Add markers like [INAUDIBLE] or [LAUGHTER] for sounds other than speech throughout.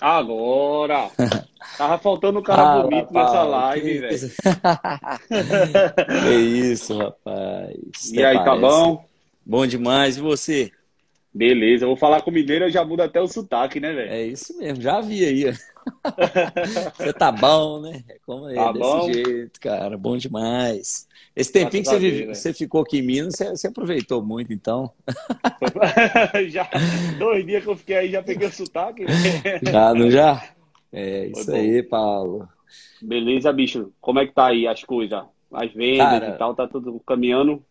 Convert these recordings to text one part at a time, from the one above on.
Agora! [LAUGHS] Tava faltando um cara ah, bonito rapaz, nessa live, velho. [LAUGHS] é isso, rapaz. E aí, tá parece. tá bom? Bom demais. E você? Beleza, eu vou falar com mineiro, eu já muda até o sotaque, né, velho? É isso mesmo, já vi aí. [LAUGHS] você tá bom, né? É como é, tá desse bom? jeito, cara, bom demais. Esse tempinho que você, né? você, ficou aqui em Minas, você, você aproveitou muito, então. [LAUGHS] já, dois dias que eu fiquei aí, já peguei o sotaque. já, não já? É isso aí, Paulo. Beleza, bicho. Como é que tá aí as coisas? As vendas cara, e tal, tá tudo caminhando?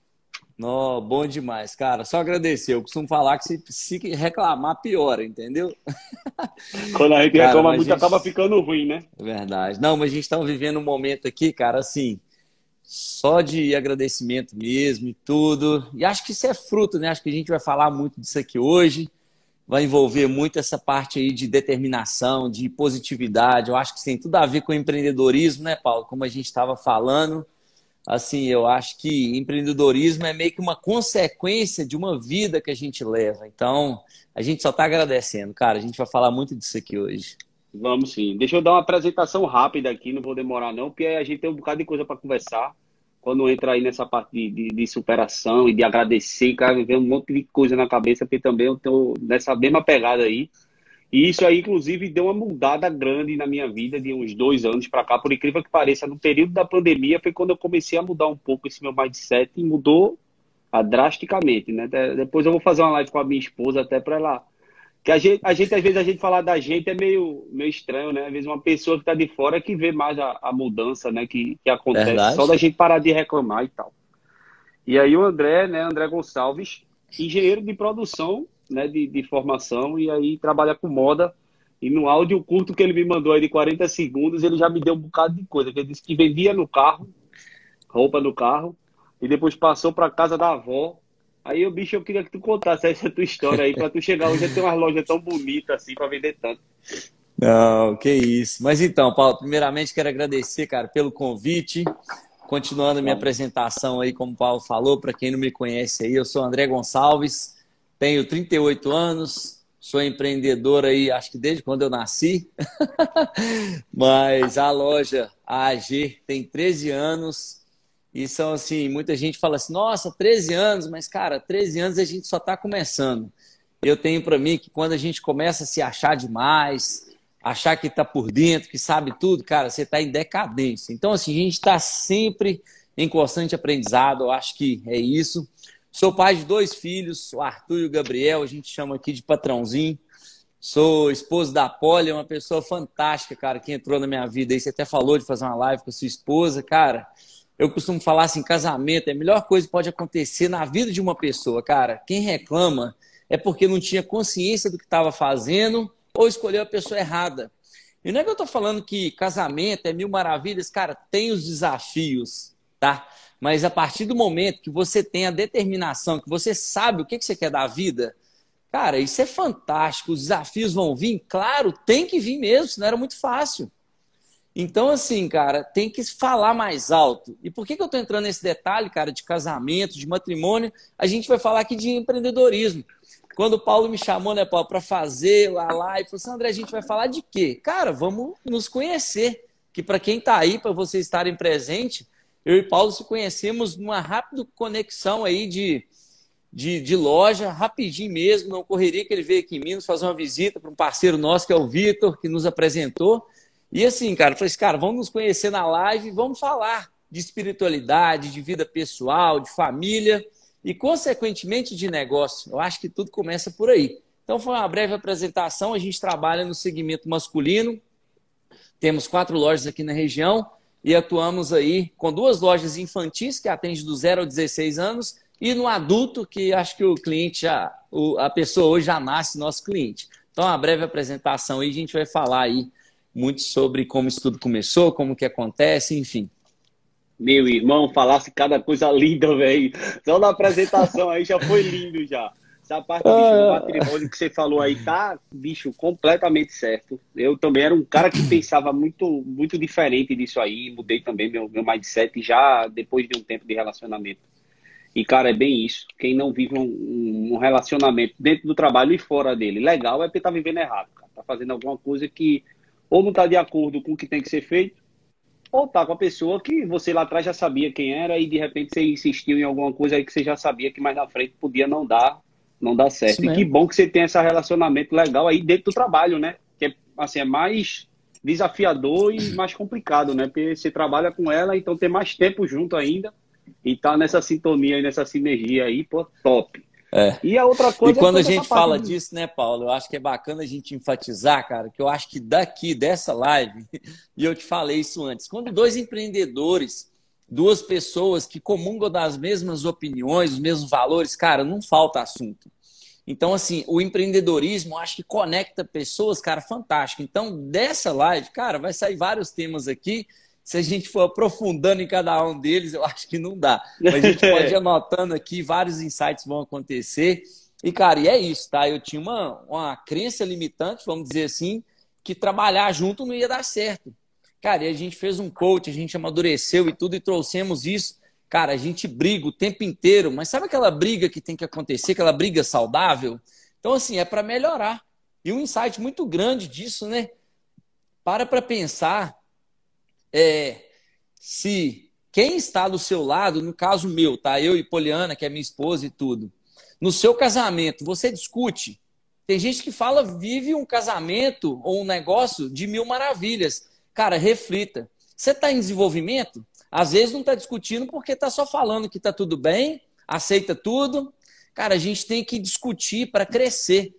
No, bom demais, cara. Só agradecer. Eu costumo falar que se, se reclamar, piora, entendeu? [LAUGHS] Quando a gente cara, reclama muito, gente... acaba ficando ruim, né? Verdade. Não, mas a gente está vivendo um momento aqui, cara, assim, só de agradecimento mesmo e tudo. E acho que isso é fruto, né? Acho que a gente vai falar muito disso aqui hoje. Vai envolver muito essa parte aí de determinação, de positividade. Eu acho que isso tem tudo a ver com empreendedorismo, né, Paulo? Como a gente estava falando assim, eu acho que empreendedorismo é meio que uma consequência de uma vida que a gente leva. Então, a gente só está agradecendo, cara. A gente vai falar muito disso aqui hoje. Vamos sim. Deixa eu dar uma apresentação rápida aqui, não vou demorar não, porque a gente tem um bocado de coisa para conversar. Quando entra aí nessa parte de, de, de, superação e de agradecer, cara, vem um monte de coisa na cabeça, porque também eu tô nessa mesma pegada aí. E isso aí, inclusive, deu uma mudada grande na minha vida de uns dois anos para cá, por incrível que pareça. No período da pandemia foi quando eu comecei a mudar um pouco esse meu mindset e mudou ah, drasticamente, né? Depois eu vou fazer uma live com a minha esposa até para ela. Que a gente, a gente, às vezes, a gente falar da gente é meio, meio estranho, né? Às vezes uma pessoa que está de fora que vê mais a, a mudança, né? Que, que acontece, Verdade. só da gente parar de reclamar e tal. E aí o André, né? André Gonçalves, engenheiro de produção né, de, de formação e aí trabalha com moda. E no áudio curto que ele me mandou aí de 40 segundos, ele já me deu um bocado de coisa. ele disse que vendia no carro, roupa no carro, e depois passou para casa da avó. Aí, o bicho, eu queria que tu contasse essa tua história aí, para tu chegar hoje a ter uma loja tão bonita assim, para vender tanto. Não, que isso. Mas então, Paulo, primeiramente quero agradecer, cara, pelo convite. Continuando a minha apresentação aí, como o Paulo falou, para quem não me conhece aí, eu sou André Gonçalves, tenho 38 anos, sou empreendedor aí, acho que desde quando eu nasci. [LAUGHS] Mas a loja a AG tem 13 anos. E são assim, muita gente fala assim: "Nossa, 13 anos", mas cara, 13 anos a gente só está começando. Eu tenho para mim que quando a gente começa a se achar demais, achar que está por dentro, que sabe tudo, cara, você está em decadência. Então, assim, a gente está sempre em constante aprendizado, eu acho que é isso. Sou pai de dois filhos, o Arthur e o Gabriel, a gente chama aqui de patrãozinho. Sou esposo da Polly, é uma pessoa fantástica, cara, que entrou na minha vida. Aí você até falou de fazer uma live com a sua esposa, cara. Eu costumo falar assim, casamento é a melhor coisa que pode acontecer na vida de uma pessoa, cara. Quem reclama é porque não tinha consciência do que estava fazendo ou escolheu a pessoa errada. E não é que eu estou falando que casamento é mil maravilhas, cara, tem os desafios, tá? Mas a partir do momento que você tem a determinação, que você sabe o que, você quer da vida, cara, isso é fantástico. Os desafios vão vir, claro, tem que vir mesmo, senão era muito fácil. Então, assim, cara, tem que falar mais alto. E por que, que eu estou entrando nesse detalhe, cara, de casamento, de matrimônio? A gente vai falar aqui de empreendedorismo. Quando o Paulo me chamou, né, Paulo, para fazer a live, falou assim, André, a gente vai falar de quê? Cara, vamos nos conhecer. Que para quem está aí, para vocês estarem presentes, eu e Paulo se conhecemos numa rápida conexão aí de, de, de, loja, rapidinho mesmo, não correria que ele veio aqui em Minas fazer uma visita para um parceiro nosso, que é o Vitor, que nos apresentou. E assim, cara, eu falei assim, cara, vamos nos conhecer na live, vamos falar de espiritualidade, de vida pessoal, de família e, consequentemente, de negócio. Eu acho que tudo começa por aí. Então, foi uma breve apresentação. A gente trabalha no segmento masculino, temos quatro lojas aqui na região e atuamos aí com duas lojas infantis que atende do 0 ao 16 anos e no adulto que acho que o cliente já, a pessoa hoje já nasce nosso cliente. Então, uma breve apresentação aí, a gente vai falar aí muito sobre como isso tudo começou, como que acontece, enfim. Meu irmão, falasse cada coisa linda, velho. Só na apresentação aí já foi lindo já. Essa parte do patrimônio que você falou aí tá, bicho, completamente certo. Eu também era um cara que pensava muito, muito diferente disso aí. Mudei também meu, meu mindset já depois de um tempo de relacionamento. E, cara, é bem isso. Quem não vive um, um relacionamento dentro do trabalho e fora dele legal é porque tá vivendo errado, cara. Está fazendo alguma coisa que ou não está de acordo com o que tem que ser feito, ou tá com a pessoa que você lá atrás já sabia quem era e de repente você insistiu em alguma coisa aí que você já sabia que mais na frente podia não dar, não dar certo. E que bom que você tem esse relacionamento legal aí dentro do trabalho, né? Que é, assim, é mais desafiador e mais complicado, né? Porque você trabalha com ela, então tem mais tempo junto ainda e tá nessa sintonia e nessa sinergia aí, pô, top. É. E a outra coisa. E quando é a gente fala de... disso, né, Paulo? Eu acho que é bacana a gente enfatizar, cara, que eu acho que daqui dessa live, [LAUGHS] e eu te falei isso antes, quando dois empreendedores, duas pessoas que comungam das mesmas opiniões, os mesmos valores, cara, não falta assunto. Então, assim, o empreendedorismo acho que conecta pessoas, cara, fantástico. Então, dessa live, cara, vai sair vários temas aqui se a gente for aprofundando em cada um deles, eu acho que não dá. Mas a gente [LAUGHS] pode ir anotando aqui, vários insights vão acontecer. E, cara, e é isso, tá? Eu tinha uma, uma crença limitante, vamos dizer assim, que trabalhar junto não ia dar certo. Cara, e a gente fez um coach, a gente amadureceu e tudo, e trouxemos isso. Cara, a gente briga o tempo inteiro, mas sabe aquela briga que tem que acontecer, aquela briga saudável? Então, assim, é para melhorar. E um insight muito grande disso, né? Para para pensar é, se quem está do seu lado, no caso meu, tá? Eu e Poliana, que é minha esposa e tudo, no seu casamento, você discute. Tem gente que fala, vive um casamento ou um negócio de mil maravilhas. Cara, reflita. Você está em desenvolvimento? Às vezes não está discutindo porque está só falando que está tudo bem, aceita tudo. Cara, a gente tem que discutir para crescer.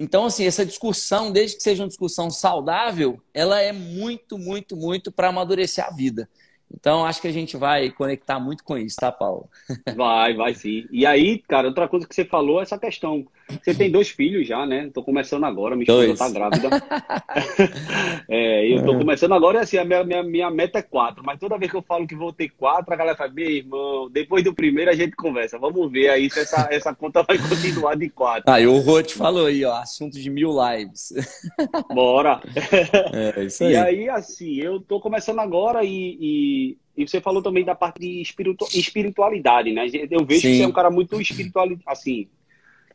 Então, assim, essa discussão, desde que seja uma discussão saudável, ela é muito, muito, muito para amadurecer a vida. Então, acho que a gente vai conectar muito com isso, tá, Paulo? [LAUGHS] Vai, vai sim. E aí, cara, outra coisa que você falou é essa questão. Você tem dois filhos já, né? Tô começando agora, minha esposa tá grávida. [LAUGHS] é, eu tô é. começando agora e assim, a minha, minha, minha meta é quatro. Mas toda vez que eu falo que vou ter quatro, a galera fala, meu irmão, depois do primeiro a gente conversa. Vamos ver aí se essa, essa conta vai continuar de quatro. Ah, e o Rô te falou aí, ó, assunto de mil lives. Bora! [LAUGHS] É, isso aí. E aí, assim, eu tô começando agora e, e e você falou também da parte de espiritu espiritualidade, né? Eu vejo Sim. que você é um cara muito espiritual, assim,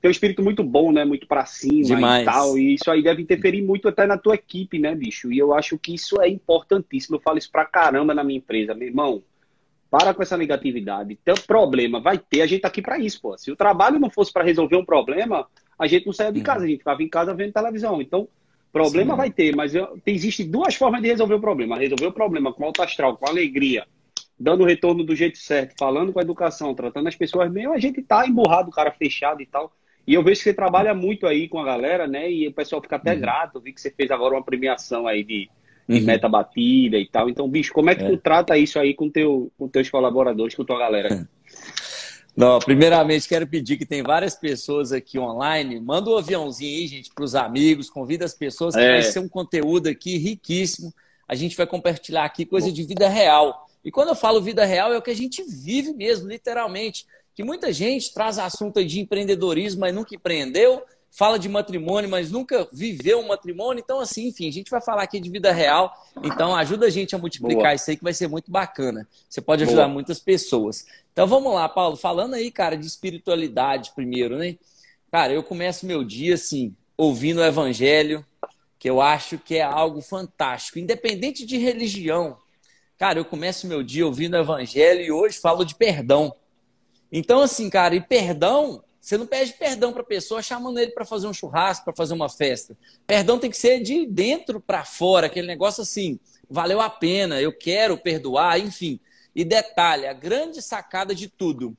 tem um espírito muito bom, né? Muito para cima Demais. e tal. E isso aí deve interferir muito até na tua equipe, né, bicho? E eu acho que isso é importantíssimo. Eu falo isso pra caramba na minha empresa, meu irmão. Para com essa negatividade. Tem problema, vai ter. A gente tá aqui para isso, pô. Se o trabalho não fosse para resolver um problema, a gente não saia de casa, a gente ficava em casa vendo televisão. Então, problema Sim. vai ter, mas eu, existe duas formas de resolver o problema. Resolver o problema com alto astral, com alegria, dando o retorno do jeito certo, falando com a educação, tratando as pessoas bem, a gente tá emburrado, o cara fechado e tal. E eu vejo que você trabalha muito aí com a galera, né? E o pessoal fica até uhum. grato. Eu vi que você fez agora uma premiação aí de, de uhum. meta batida e tal. Então, bicho, como é que é. tu trata isso aí com, teu, com teus colaboradores, com tua galera? [LAUGHS] Não, primeiramente quero pedir que tem várias pessoas aqui online. Manda um aviãozinho aí, gente, para os amigos, convida as pessoas, que é. vai ser um conteúdo aqui riquíssimo. A gente vai compartilhar aqui coisa de vida real. E quando eu falo vida real, é o que a gente vive mesmo, literalmente que muita gente traz assunto de empreendedorismo, mas nunca empreendeu, fala de matrimônio, mas nunca viveu um matrimônio. Então, assim, enfim, a gente vai falar aqui de vida real. Então, ajuda a gente a multiplicar Boa. isso aí, que vai ser muito bacana. Você pode ajudar Boa. muitas pessoas. Então, vamos lá, Paulo. Falando aí, cara, de espiritualidade primeiro, né? Cara, eu começo meu dia, assim, ouvindo o evangelho, que eu acho que é algo fantástico. Independente de religião. Cara, eu começo meu dia ouvindo o evangelho e hoje falo de perdão. Então, assim, cara, e perdão, você não pede perdão para a pessoa chamando ele para fazer um churrasco, para fazer uma festa. Perdão tem que ser de dentro para fora, aquele negócio assim, valeu a pena, eu quero perdoar, enfim. E detalhe, a grande sacada de tudo,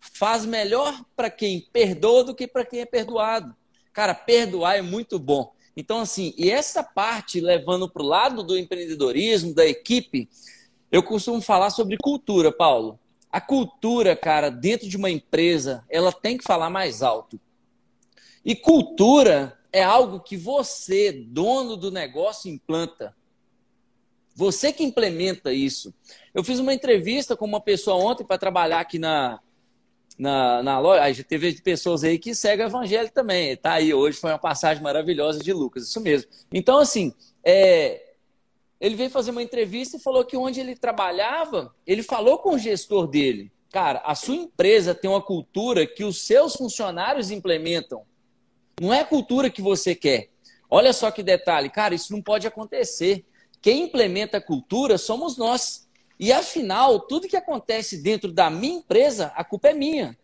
faz melhor para quem perdoa do que para quem é perdoado. Cara, perdoar é muito bom. Então, assim, e essa parte levando para o lado do empreendedorismo, da equipe, eu costumo falar sobre cultura, Paulo. A cultura, cara, dentro de uma empresa, ela tem que falar mais alto. E cultura é algo que você, dono do negócio, implanta. Você que implementa isso. Eu fiz uma entrevista com uma pessoa ontem para trabalhar aqui na, na, na loja. Aí teve pessoas aí que seguem o evangelho também. Está aí hoje, foi uma passagem maravilhosa de Lucas, isso mesmo. Então, assim, é, ele veio fazer uma entrevista e falou que onde ele trabalhava, ele falou com o gestor dele. Cara, a sua empresa tem uma cultura que os seus funcionários implementam. Não é a cultura que você quer. Olha só que detalhe, cara, isso não pode acontecer. Quem implementa a cultura somos nós. E afinal, tudo que acontece dentro da minha empresa, a culpa é minha.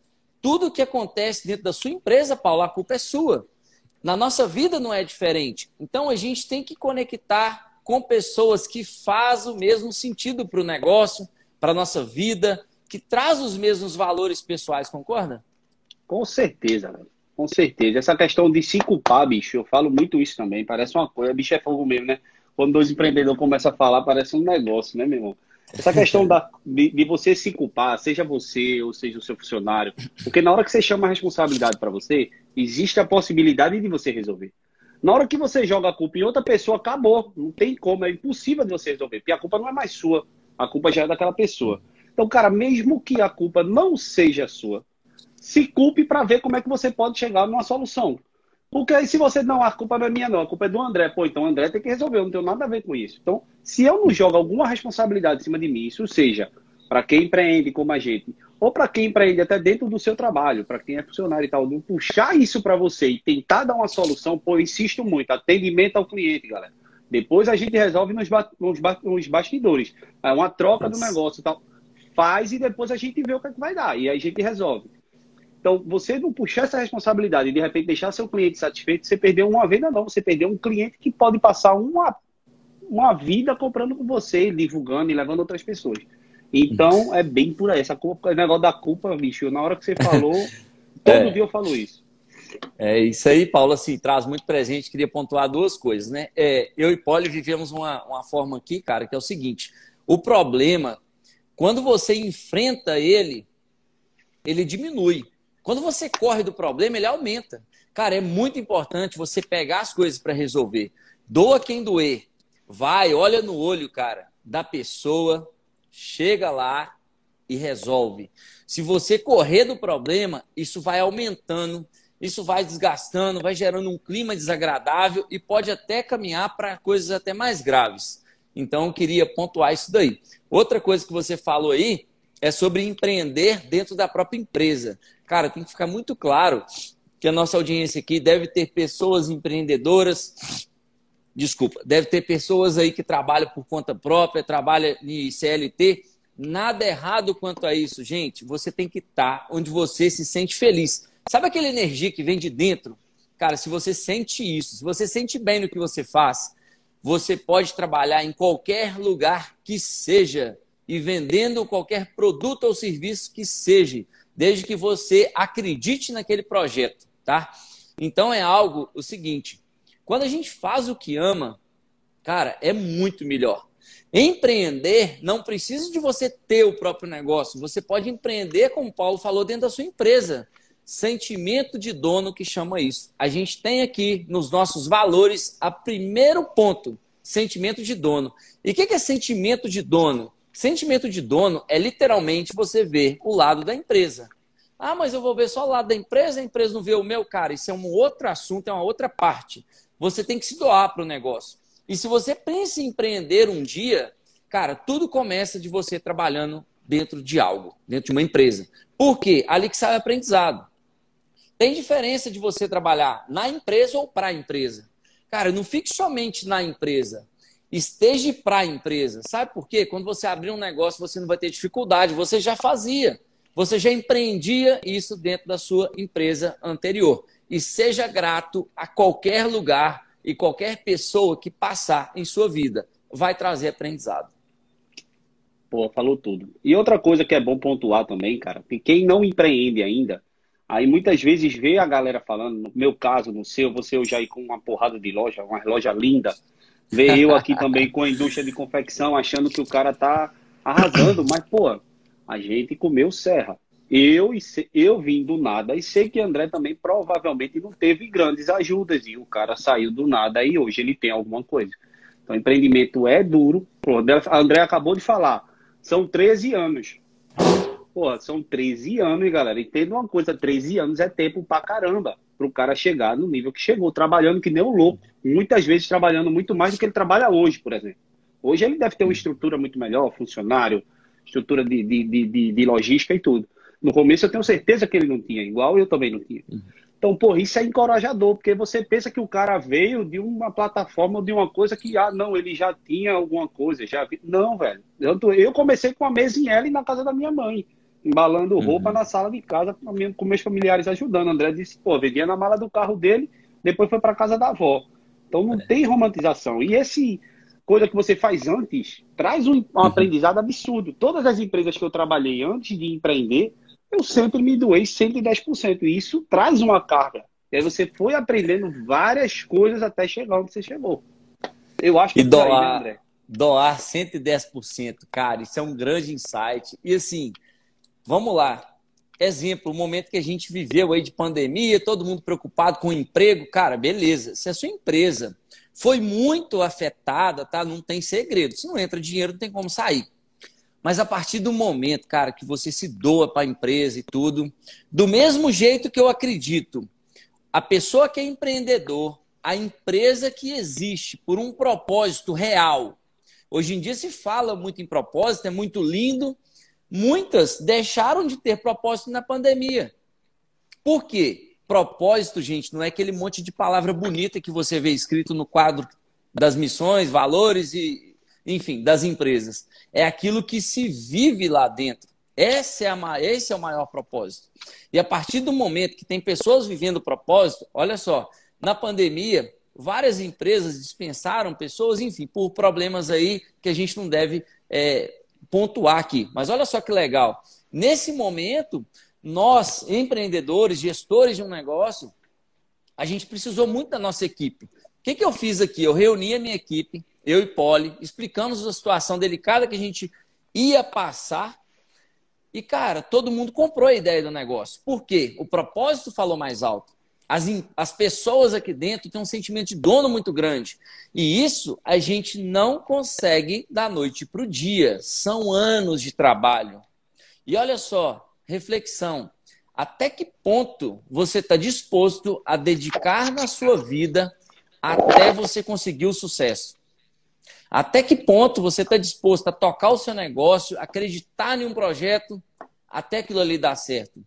Tudo que acontece dentro da sua empresa, Paulo, a culpa é sua. Na nossa vida não é diferente. Então a gente tem que conectar com pessoas que fazem o mesmo sentido para o negócio, para a nossa vida, que traz os mesmos valores pessoais, concorda? Com certeza, velho. Com certeza. Essa questão de se culpar, bicho, eu falo muito isso também. Parece uma coisa, bicho é fogo mesmo, né? Quando dois empreendedores começam a falar, parece um negócio, né, meu irmão? Essa questão da, de, de, você se culpar, seja você ou seja o seu funcionário, porque na hora que você chama a responsabilidade para você, existe a possibilidade de você resolver. Na hora que você joga a culpa em outra pessoa, acabou. Não tem como, é impossível de você resolver, porque a culpa não é mais sua, a culpa já é daquela pessoa. Então, cara, mesmo que a culpa não seja sua, se culpe para ver como é que você pode chegar numa solução. Porque aí, se você não, a culpa não é minha, não, a culpa é do André. Pô, então o André tem que resolver, eu não tenho nada a ver com isso. Então, se eu não jogo alguma responsabilidade em cima de mim, isso seja para quem empreende como a gente, ou para quem empreende até dentro do seu trabalho, para quem é funcionário e tal, não puxar isso para você e tentar dar uma solução, pô, eu insisto muito, atendimento ao cliente, galera. Depois a gente resolve nos, ba nos, ba nos bastidores. É uma troca Nossa. do negócio e tal. Faz e depois a gente vê o que, é que vai dar. E aí a gente resolve. Então, você não puxar essa responsabilidade e de repente deixar seu cliente satisfeito, você perdeu uma venda, não. Você perdeu um cliente que pode passar uma, uma vida comprando com você, divulgando e levando outras pessoas. Então, é bem por aí. Essa culpa, o negócio da culpa, bicho, na hora que você falou, [LAUGHS] todo é. dia eu falo isso. É isso aí, Paulo, assim, traz muito presente. Queria pontuar duas coisas, né? É, eu e Poli vivemos uma, uma forma aqui, cara, que é o seguinte: o problema, quando você enfrenta ele, ele diminui. Quando você corre do problema, ele aumenta. Cara, é muito importante você pegar as coisas para resolver. Doa quem doer. Vai, olha no olho, cara, da pessoa, chega lá e resolve. Se você correr do problema, isso vai aumentando, isso vai desgastando, vai gerando um clima desagradável e pode até caminhar para coisas até mais graves. Então, eu queria pontuar isso daí. Outra coisa que você falou aí é sobre empreender dentro da própria empresa. Cara, tem que ficar muito claro que a nossa audiência aqui deve ter pessoas empreendedoras, desculpa, deve ter pessoas aí que trabalham por conta própria, trabalham em CLT. Nada errado quanto a isso, gente. Você tem que estar onde você se sente feliz. Sabe aquela energia que vem de dentro? Cara, se você sente isso, se você sente bem no que você faz, você pode trabalhar em qualquer lugar que seja e vendendo qualquer produto ou serviço que seja desde que você acredite naquele projeto, tá? Então é algo o seguinte, quando a gente faz o que ama, cara, é muito melhor. Empreender não precisa de você ter o próprio negócio, você pode empreender, como o Paulo falou, dentro da sua empresa. Sentimento de dono que chama isso. A gente tem aqui nos nossos valores a primeiro ponto, sentimento de dono. E o que é sentimento de dono? Sentimento de dono é literalmente você ver o lado da empresa. Ah, mas eu vou ver só o lado da empresa, a empresa não vê o meu, cara. Isso é um outro assunto, é uma outra parte. Você tem que se doar para o negócio. E se você pensa em empreender um dia, cara, tudo começa de você trabalhando dentro de algo, dentro de uma empresa. Por quê? Ali que sai o aprendizado. Tem diferença de você trabalhar na empresa ou para a empresa. Cara, não fique somente na empresa esteja para a empresa. Sabe por quê? Quando você abrir um negócio, você não vai ter dificuldade, você já fazia. Você já empreendia isso dentro da sua empresa anterior. E seja grato a qualquer lugar e qualquer pessoa que passar em sua vida. Vai trazer aprendizado. Pô, falou tudo. E outra coisa que é bom pontuar também, cara, que quem não empreende ainda, aí muitas vezes vê a galera falando, no meu caso, no seu, você eu já ir com uma porrada de loja, uma loja linda, Ver eu aqui também com a indústria de confecção, achando que o cara tá arrasando, mas, pô, a gente comeu serra. Eu, eu vim do nada e sei que André também provavelmente não teve grandes ajudas e o cara saiu do nada e hoje ele tem alguma coisa. Então, empreendimento é duro. Pô, André acabou de falar, são 13 anos. Pô, são 13 anos, galera. Entenda uma coisa, 13 anos é tempo pra caramba para o cara chegar no nível que chegou, trabalhando que nem um louco, muitas vezes trabalhando muito mais do que ele trabalha hoje, por exemplo. Hoje ele deve ter uma estrutura muito melhor, funcionário, estrutura de, de, de, de logística e tudo. No começo eu tenho certeza que ele não tinha, igual eu também não tinha. Então, pô, isso é encorajador, porque você pensa que o cara veio de uma plataforma, de uma coisa que, ah, não, ele já tinha alguma coisa, já vi. Não, velho. Eu, eu comecei com a mesa em L na casa da minha mãe, embalando uhum. roupa na sala de casa, com meus familiares ajudando. André disse, pô, vendia na mala do carro dele, depois foi para casa da avó. Então não é. tem romantização. E esse coisa que você faz antes traz um, um uhum. aprendizado absurdo. Todas as empresas que eu trabalhei antes de empreender, eu sempre me doei 110%. E isso traz uma carga. E aí você foi aprendendo várias coisas até chegar onde você chegou. Eu acho que e doar, aí, né, André? doar 110%, cara, isso é um grande insight. E assim, vamos lá. Exemplo, o momento que a gente viveu aí de pandemia, todo mundo preocupado com o emprego, cara, beleza. Se a sua empresa foi muito afetada, tá? Não tem segredo. Se não entra dinheiro, não tem como sair. Mas a partir do momento, cara, que você se doa para a empresa e tudo, do mesmo jeito que eu acredito, a pessoa que é empreendedor, a empresa que existe por um propósito real. Hoje em dia se fala muito em propósito, é muito lindo. Muitas deixaram de ter propósito na pandemia. Por quê? Propósito, gente, não é aquele monte de palavra bonita que você vê escrito no quadro das missões, valores e enfim, das empresas. É aquilo que se vive lá dentro. Esse é, a, esse é o maior propósito. E a partir do momento que tem pessoas vivendo o propósito, olha só, na pandemia, várias empresas dispensaram pessoas, enfim, por problemas aí que a gente não deve é, pontuar aqui. Mas olha só que legal. Nesse momento, nós, empreendedores, gestores de um negócio, a gente precisou muito da nossa equipe. O que, que eu fiz aqui? Eu reuni a minha equipe, eu e Polly, explicamos a situação delicada que a gente ia passar. E, cara, todo mundo comprou a ideia do negócio. Por quê? O propósito falou mais alto. As, as pessoas aqui dentro têm um sentimento de dono muito grande. E isso a gente não consegue da noite para o dia. São anos de trabalho. E olha só, reflexão. Até que ponto você está disposto a dedicar na sua vida até você conseguir o sucesso? Até que ponto você está disposto a tocar o seu negócio, acreditar em um projeto, até aquilo ali dar certo?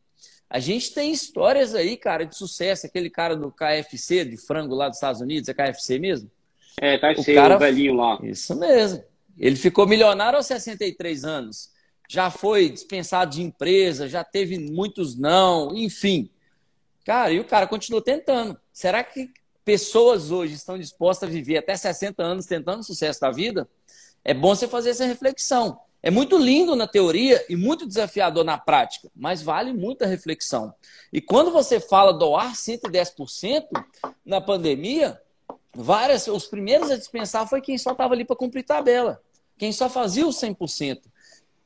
A gente tem histórias aí, cara, de sucesso. Aquele cara do KFC, de frango lá dos Estados Unidos, é KFC mesmo? É, KFC, o, cara... o velhinho lá. Isso mesmo. Ele ficou milionário aos 63 anos. Já foi dispensado de empresa, já teve muitos não, enfim. Cara, e o cara continuou tentando. Será que pessoas hoje estão dispostas a viver até 60 anos tentando o sucesso da vida, é bom você fazer essa reflexão. É muito lindo na teoria e muito desafiador na prática, mas vale muita reflexão. E quando você fala doar 110% na pandemia, várias, os primeiros a dispensar foi quem só estava ali para cumprir tabela, quem só fazia o 100%.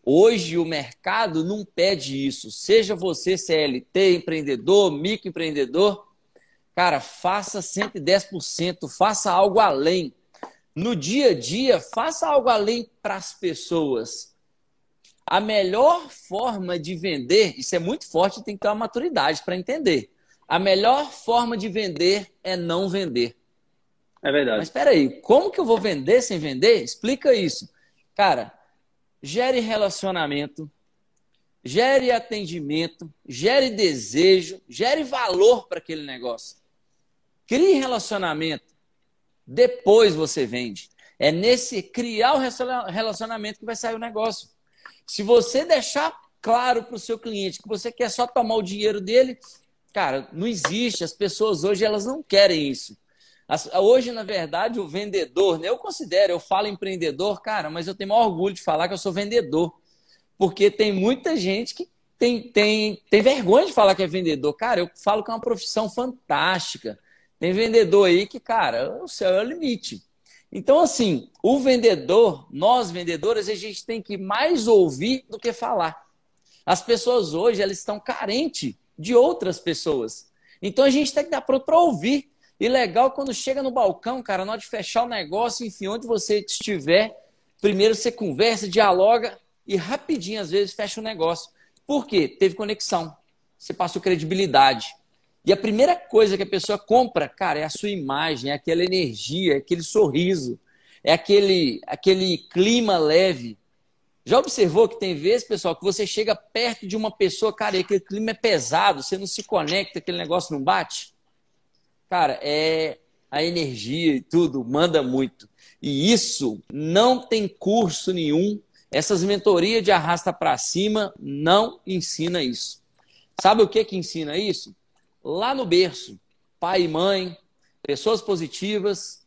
Hoje o mercado não pede isso. Seja você CLT, empreendedor, microempreendedor, Cara, faça 110%, faça algo além. No dia a dia, faça algo além para as pessoas. A melhor forma de vender, isso é muito forte, tem que ter uma maturidade para entender. A melhor forma de vender é não vender. É verdade. Mas espera aí, como que eu vou vender sem vender? Explica isso. Cara, gere relacionamento, gere atendimento, gere desejo, gere valor para aquele negócio. Crie relacionamento. Depois você vende. É nesse criar o relacionamento que vai sair o negócio. Se você deixar claro para o seu cliente que você quer só tomar o dinheiro dele, cara, não existe. As pessoas hoje elas não querem isso. Hoje, na verdade, o vendedor, né, eu considero, eu falo empreendedor, cara, mas eu tenho maior orgulho de falar que eu sou vendedor. Porque tem muita gente que tem, tem, tem vergonha de falar que é vendedor. Cara, eu falo que é uma profissão fantástica. Tem vendedor aí que, cara, o céu é o limite. Então, assim, o vendedor, nós vendedores, a gente tem que mais ouvir do que falar. As pessoas hoje, elas estão carentes de outras pessoas. Então, a gente tem que pronto para ouvir. E legal quando chega no balcão, cara, na hora de fechar o negócio, enfim, onde você estiver, primeiro você conversa, dialoga e rapidinho, às vezes, fecha o negócio. Por quê? Teve conexão. Você passou credibilidade. E a primeira coisa que a pessoa compra, cara, é a sua imagem, é aquela energia, é aquele sorriso, é aquele, aquele clima leve. Já observou que tem vezes, pessoal, que você chega perto de uma pessoa, cara, e aquele clima é pesado, você não se conecta, aquele negócio não bate? Cara, é a energia e tudo manda muito. E isso não tem curso nenhum. Essas mentorias de arrasta para cima não ensina isso. Sabe o que que ensina isso? Lá no berço, pai e mãe, pessoas positivas.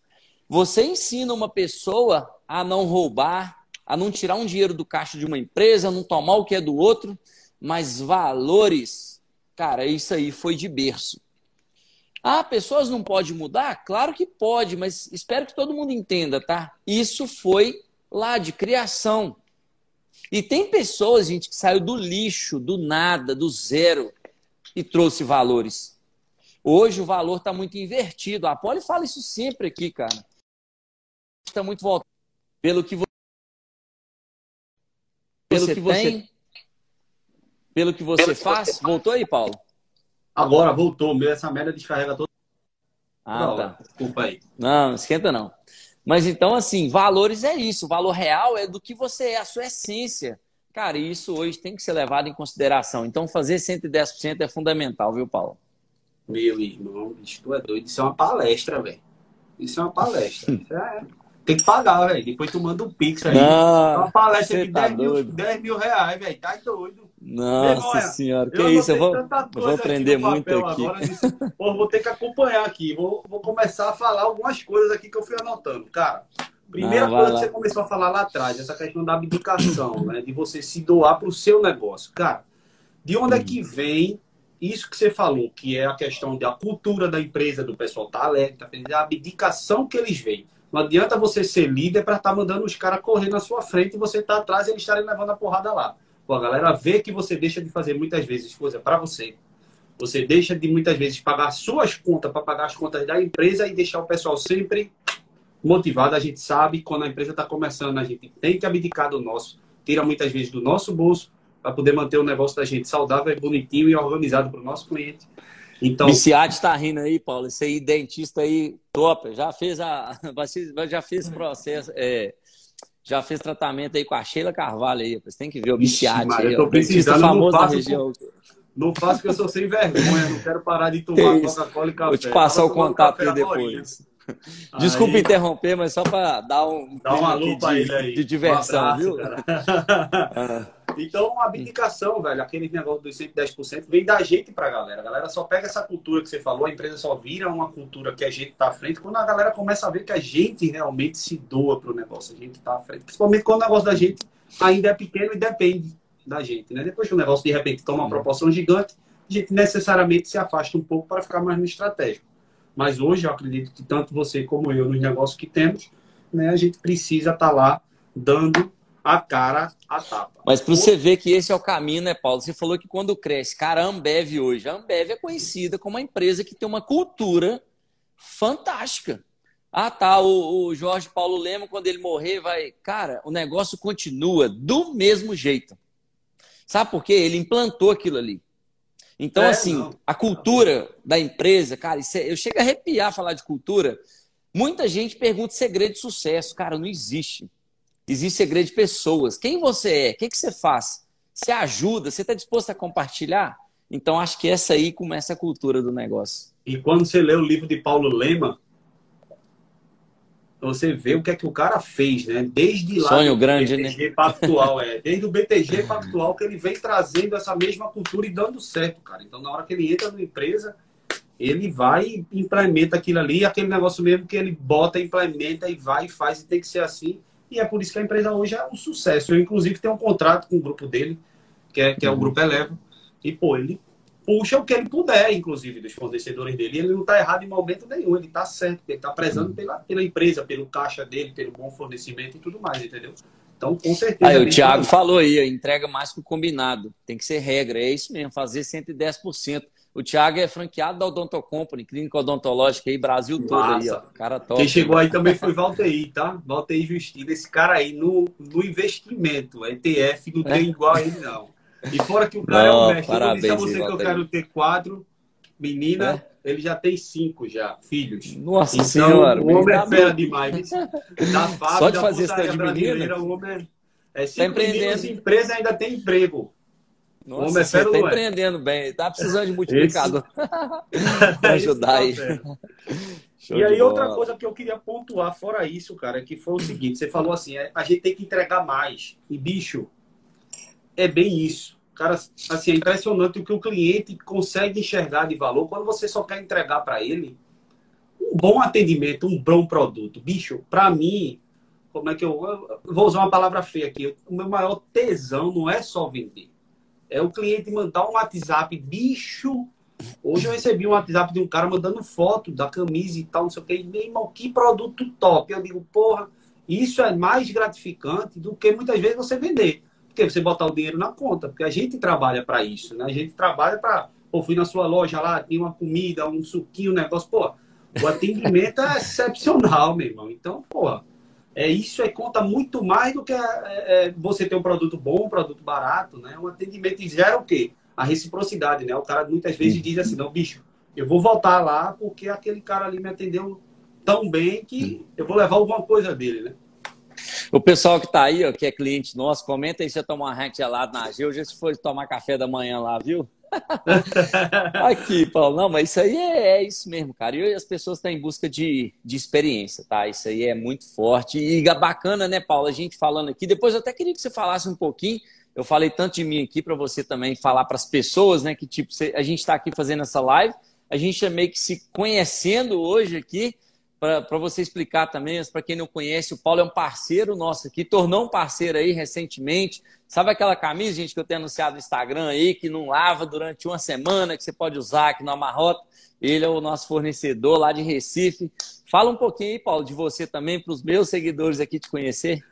Você ensina uma pessoa a não roubar, a não tirar um dinheiro do caixa de uma empresa, a não tomar o que é do outro, mas valores, cara, isso aí foi de berço. Ah, pessoas não podem mudar? Claro que pode, mas espero que todo mundo entenda, tá? Isso foi lá de criação. E tem pessoas, gente, que saiu do lixo, do nada, do zero e trouxe valores. Hoje o valor está muito invertido. A Poli fala isso sempre aqui, cara. Está muito voltado pelo que pelo você que você tem, pelo que você pelo faz. Que você Voltou aí, Paulo? Agora voltou. Meu, essa merda descarrega todo. Ah, tá. Desculpa aí. Não, não esquenta não. Mas então, assim, valores é isso. O valor real é do que você é, a sua essência. Cara, isso hoje tem que ser levado em consideração. Então, fazer 110% é fundamental, viu, Paulo? Meu irmão, isso é doido. Isso é uma palestra, velho. Isso é uma palestra. [LAUGHS] é tem que pagar, velho. Depois tu manda um pix aí. Não, uma palestra de tá 10, mil, 10 mil reais, velho. Tá doido. Nossa senhora, que isso, eu vou, eu vou aprender aqui muito aqui. Agora, disse, Pô, vou ter que acompanhar aqui, vou, vou começar a falar algumas coisas aqui que eu fui anotando. Cara, primeira Não, coisa que você começou a falar lá atrás, essa questão da abdicação, né? De você se doar para o seu negócio. Cara, de onde é que vem isso que você falou, que é a questão da cultura da empresa, do pessoal tá tá feliz, a abdicação que eles veem. Não adianta você ser líder para estar tá mandando os caras correr na sua frente e você tá atrás e eles estarem levando a porrada lá. Pô, a galera vê que você deixa de fazer muitas vezes coisa para você. Você deixa de muitas vezes pagar suas contas para pagar as contas da empresa e deixar o pessoal sempre motivado. A gente sabe quando a empresa está começando, a gente tem que abdicar do nosso, tira muitas vezes do nosso bolso para poder manter o negócio da gente saudável, bonitinho e organizado para o nosso cliente. Então, Viciado está rindo aí, Paulo. Esse aí, dentista aí, top. Já fez a. [LAUGHS] Já fez processo. É, já fez tratamento aí com a Sheila Carvalho aí. Você tem que ver o Viciado. Eu tô precisando, famoso não faço, região. Não faço que eu sou sem vergonha. Não quero parar de tomar [LAUGHS] Coca-Cola e café. Vou te passar o contato aí depois. [LAUGHS] Desculpa aí, interromper, mas só para dar um. Dá uma lupa de, aí. De diversão, um abraço, [LAUGHS] viu? Então, a abdicação, velho, aquele negócio dos 110% vem da gente pra galera. A galera só pega essa cultura que você falou, a empresa só vira uma cultura que a gente tá à frente quando a galera começa a ver que a gente realmente se doa pro negócio, a gente tá à frente. Principalmente quando o negócio da gente ainda é pequeno e depende da gente, né? Depois que o negócio de repente toma uma proporção gigante, a gente necessariamente se afasta um pouco para ficar mais no estratégico. Mas hoje eu acredito que tanto você como eu, nos negócios que temos, né, a gente precisa estar tá lá dando a cara a tapa. Mas para você ver que esse é o caminho, né, Paulo? Você falou que quando cresce, cara, a Ambev hoje, a Ambev é conhecida como uma empresa que tem uma cultura fantástica. Ah, tá, o, o Jorge Paulo Lema, quando ele morrer, vai. Cara, o negócio continua do mesmo jeito. Sabe por quê? Ele implantou aquilo ali. Então, é, assim, não. a cultura da empresa, cara, é, eu chego a arrepiar falar de cultura. Muita gente pergunta segredo de sucesso. Cara, não existe. Existe segredo de pessoas. Quem você é? O que, que você faz? Você ajuda? Você está disposto a compartilhar? Então, acho que essa aí começa a cultura do negócio. E quando você lê o livro de Paulo Lema, você vê o que é que o cara fez, né? Desde lá Sonho grande, BTG né? Pactual, é. Desde o BTG [LAUGHS] Pactual que ele vem trazendo essa mesma cultura e dando certo, cara. Então, na hora que ele entra numa empresa, ele vai e implementa aquilo ali, aquele negócio mesmo que ele bota, implementa e vai e faz, e tem que ser assim. E é por isso que a empresa hoje é um sucesso. Eu, inclusive, tenho um contrato com o grupo dele, que é, que é o uhum. Grupo Elevo. E, pô, ele puxa o que ele puder, inclusive, dos fornecedores dele. Ele não está errado em momento nenhum, ele está certo. Ele está prezando pela, pela empresa, pelo caixa dele, pelo bom fornecimento e tudo mais, entendeu? Então, com certeza. Aí, o Thiago falou aí, entrega mais que o combinado. Tem que ser regra, é isso mesmo, fazer 110%. O Thiago é franqueado da Odonto Company, clínica odontológica aí, Brasil todo aí, ó. Cara top. Quem chegou aí também foi [LAUGHS] Valteir, tá? Valteir Justino, esse cara aí no, no investimento, ETF, não é? tem igual a ele, não. E fora que o cara não, é o mestre. Parabéns, eu disse a você que eu quero ter quatro, menina, é? ele já tem cinco já, filhos. Nossa então, senhora. O homem é fera demais. [LAUGHS] Da Fábio, Só de fazer esse de menina? O homem é É, tá empreendendo. empresas ainda tem emprego. Nossa, você está é. empreendendo bem. Tá precisando de multiplicador [LAUGHS] [LAUGHS] ajudar aí. e aí, outra coisa que eu queria pontuar fora isso, cara, é que foi o seguinte: você falou assim, é, a gente tem que entregar mais. E, bicho, é bem isso. Cara, assim, é impressionante o que o cliente consegue enxergar de valor quando você só quer entregar para ele um bom atendimento, um bom produto. Bicho, para mim, como é que eu, eu, vou usar uma palavra feia aqui, o meu maior tesão não é só vender. É o cliente mandar um WhatsApp, bicho. Hoje eu recebi um WhatsApp de um cara mandando foto da camisa e tal, não sei o que. Meu irmão, que produto top. Eu digo, porra, isso é mais gratificante do que muitas vezes você vender. Porque você botar o dinheiro na conta. Porque a gente trabalha para isso, né? A gente trabalha para. Pô, fui na sua loja lá, tem uma comida, um suquinho, um negócio. Pô, o atendimento é excepcional, meu irmão. Então, pô, é, isso aí conta muito mais do que é, é, você ter um produto bom, um produto barato, né? Um atendimento gera o quê? A reciprocidade, né? O cara muitas vezes diz assim, não, bicho, eu vou voltar lá porque aquele cara ali me atendeu tão bem que eu vou levar alguma coisa dele, né? O pessoal que está aí, ó, que é cliente nosso, comenta aí se eu tomar uma hack gelado na Gil, já se for tomar café da manhã lá, viu? [LAUGHS] Aqui, Paulo. Não, mas isso aí é, é, isso mesmo, cara. E as pessoas estão em busca de, de experiência, tá? Isso aí é muito forte. E bacana, né, Paulo? A gente falando aqui. Depois eu até queria que você falasse um pouquinho. Eu falei tanto de mim aqui para você também falar para as pessoas, né? Que tipo, a gente está aqui fazendo essa live. A gente é meio que se conhecendo hoje aqui para você explicar também, para quem não conhece, o Paulo é um parceiro nosso aqui, tornou um parceiro aí recentemente. Sabe aquela camisa, gente, que eu tenho anunciado no Instagram aí, que não lava durante uma semana, que você pode usar aqui no Amarrota? Ele é o nosso fornecedor lá de Recife. Fala um pouquinho aí, Paulo, de você também, para os meus seguidores aqui te conhecer.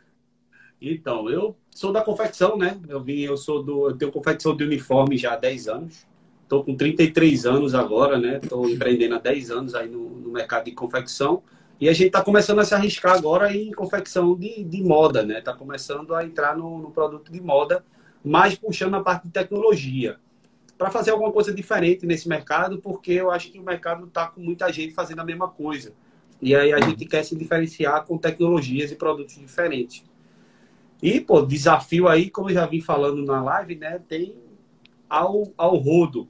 Então, eu sou da confecção, né? Eu vim, eu sou do, eu tenho confecção de uniforme já há 10 anos. Estou com 33 anos agora, né? Estou empreendendo há 10 anos aí no, no, mercado de confecção. E a gente está começando a se arriscar agora em confecção de, de moda, né? Está começando a entrar no, no, produto de moda, mais puxando a parte de tecnologia. Para fazer alguma coisa diferente nesse mercado, porque eu acho que o mercado está com muita gente fazendo a mesma coisa. E aí a gente quer se diferenciar com tecnologias e produtos diferentes. E, pô, desafio aí, como eu já vim falando na live, né? Tem ao, ao rodo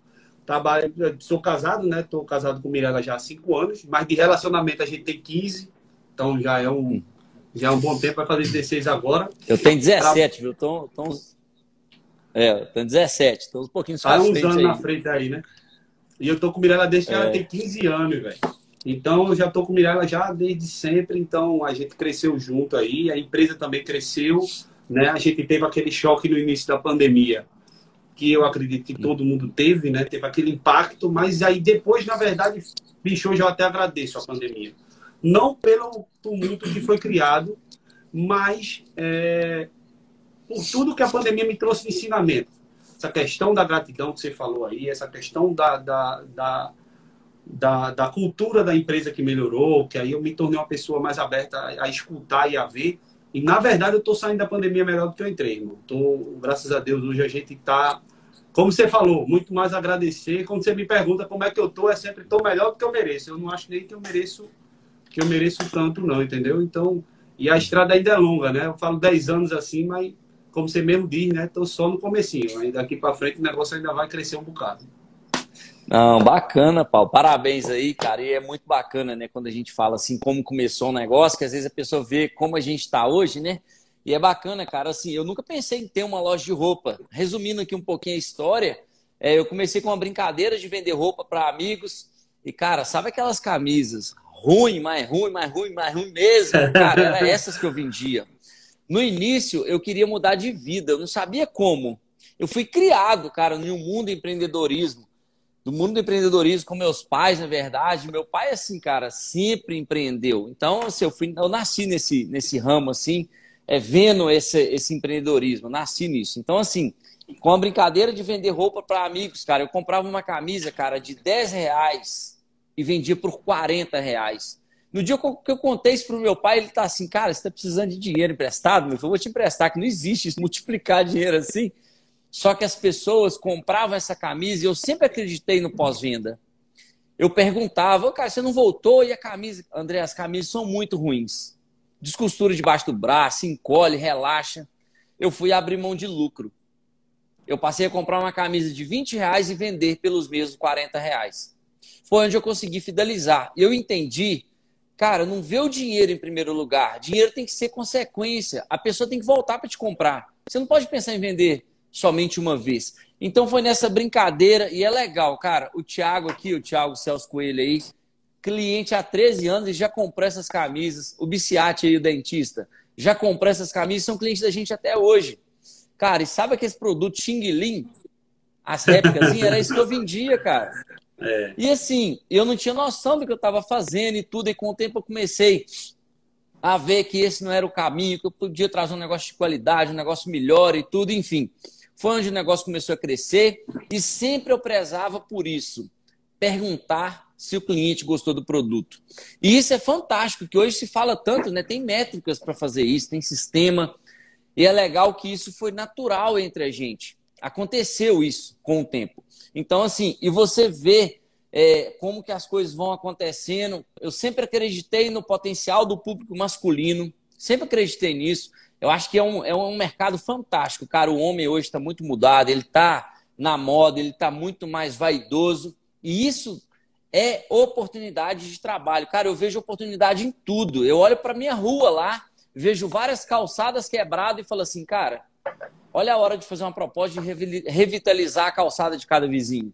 trabalho, sou casado, né? Estou casado com Mirella já há cinco anos, mas de relacionamento a gente tem 15, então já é um, já é um bom tempo, vai fazer 16 agora. Eu tenho 17, Tra... viu? Tô, tô uns... É, eu tenho 17, estou um pouquinho só Há uns anos aí. na frente aí, né? E eu tô com Mirella desde que é. ela tem 15 anos, velho. Então, eu já tô com Mirella já desde sempre, então a gente cresceu junto aí, a empresa também cresceu, né? A gente teve aquele choque no início da pandemia que eu acredito que todo mundo teve, né? Teve aquele impacto, mas aí depois, na verdade, bicho, hoje eu até agradeço a pandemia. Não pelo tumulto que foi criado, mas é, por tudo que a pandemia me trouxe de ensinamento. Essa questão da gratidão que você falou aí, essa questão da, da, da, da, da cultura da empresa que melhorou, que aí eu me tornei uma pessoa mais aberta a, a escutar e a ver. E, na verdade, eu estou saindo da pandemia melhor do que eu entrei, irmão. Tô, graças a Deus, hoje a gente está, como você falou, muito mais agradecer. Quando você me pergunta como é que eu estou, é sempre estou melhor do que eu mereço. Eu não acho nem que eu mereço que eu mereço tanto, não, entendeu? Então, e a estrada ainda é longa, né? Eu falo 10 anos assim, mas, como você mesmo diz, né? Estou só no comecinho. Aí daqui para frente o negócio ainda vai crescer um bocado. Não, bacana, Paulo. Parabéns aí, cara. E é muito bacana, né, quando a gente fala assim, como começou o negócio, que às vezes a pessoa vê como a gente está hoje, né? E é bacana, cara. Assim, eu nunca pensei em ter uma loja de roupa. Resumindo aqui um pouquinho a história, é, eu comecei com uma brincadeira de vender roupa para amigos. E, cara, sabe aquelas camisas ruim, mais ruim, mais ruim, mais ruim mesmo? Cara, era [LAUGHS] essas que eu vendia. No início, eu queria mudar de vida. Eu não sabia como. Eu fui criado, cara, um mundo de empreendedorismo do mundo do empreendedorismo com meus pais, na verdade. Meu pai, assim, cara, sempre empreendeu. Então, assim, eu, fui, eu nasci nesse, nesse ramo, assim, é, vendo esse, esse empreendedorismo, nasci nisso. Então, assim, com a brincadeira de vender roupa para amigos, cara, eu comprava uma camisa, cara, de 10 reais e vendia por 40 reais. No dia que eu contei isso pro meu pai, ele tá assim, cara, você tá precisando de dinheiro emprestado? Meu, eu vou te emprestar, que não existe isso, multiplicar dinheiro assim. Só que as pessoas compravam essa camisa e eu sempre acreditei no pós-venda. Eu perguntava, cara, você não voltou e a camisa. André, as camisas são muito ruins. Descostura debaixo do braço, encolhe, relaxa. eu fui abrir mão de lucro. Eu passei a comprar uma camisa de 20 reais e vender pelos mesmos 40 reais. Foi onde eu consegui fidelizar. Eu entendi, cara, não vê o dinheiro em primeiro lugar. Dinheiro tem que ser consequência. A pessoa tem que voltar para te comprar. Você não pode pensar em vender somente uma vez. Então foi nessa brincadeira e é legal, cara. O Thiago aqui, o Thiago Celso Coelho aí, cliente há 13 anos e já comprou essas camisas. O Biciati aí, o dentista, já comprou essas camisas, são clientes da gente até hoje. Cara, e sabe aquele produto Xing Ling? As réplicas, era isso que eu vendia, cara. É. E assim, eu não tinha noção do que eu estava fazendo e tudo, e com o tempo eu comecei a ver que esse não era o caminho, que eu podia trazer um negócio de qualidade, um negócio melhor e tudo, enfim. Foi onde o negócio começou a crescer e sempre eu prezava por isso. Perguntar se o cliente gostou do produto. E isso é fantástico, que hoje se fala tanto, né? Tem métricas para fazer isso, tem sistema. E é legal que isso foi natural entre a gente. Aconteceu isso com o tempo. Então, assim, e você vê é, como que as coisas vão acontecendo. Eu sempre acreditei no potencial do público masculino, sempre acreditei nisso. Eu acho que é um, é um mercado fantástico. Cara, o homem hoje está muito mudado, ele está na moda, ele está muito mais vaidoso. E isso é oportunidade de trabalho. Cara, eu vejo oportunidade em tudo. Eu olho para minha rua lá, vejo várias calçadas quebradas e falo assim, cara, olha a hora de fazer uma proposta de revitalizar a calçada de cada vizinho.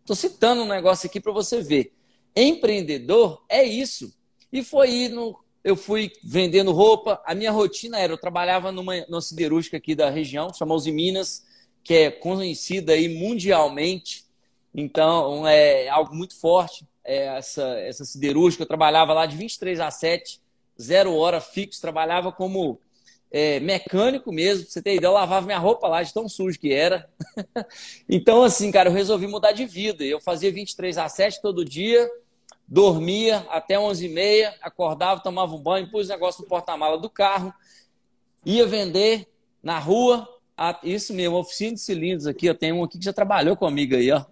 Estou citando um negócio aqui para você ver. Empreendedor é isso. E foi ir no eu fui vendendo roupa. A minha rotina era, eu trabalhava numa, numa siderúrgica aqui da região, chamada Minas, que é conhecida aí mundialmente. Então, é algo muito forte. É essa, essa siderúrgica, eu trabalhava lá de 23 a 7, zero hora fixo, trabalhava como é, mecânico mesmo, pra você ter ideia, eu lavava minha roupa lá de tão sujo que era. [LAUGHS] então, assim, cara, eu resolvi mudar de vida. Eu fazia 23 a 7 todo dia, dormia até 11h30, acordava, tomava um banho, pus o negócio no porta-mala do carro, ia vender na rua. isso mesmo, oficina de cilindros aqui. Eu tenho um aqui que já trabalhou comigo aí, ó.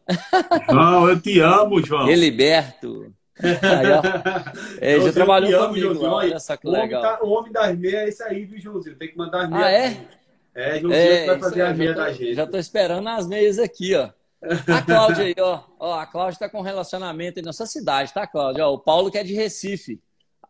João, eu te amo, João. Heliberto. Aí, ó. [LAUGHS] É, já trabalhou comigo. olha só que o legal. Homem tá, o homem das meias é isso aí, viu, Joãozinho? Tem que mandar as meias. Ah, é? É, Joãozinho é, vai fazer as meias da gente. Já tô esperando as meias aqui, ó. A Cláudia aí, ó. ó a Cláudia está com um relacionamento na sua cidade, tá, Cláudia? Ó, o Paulo que é de Recife.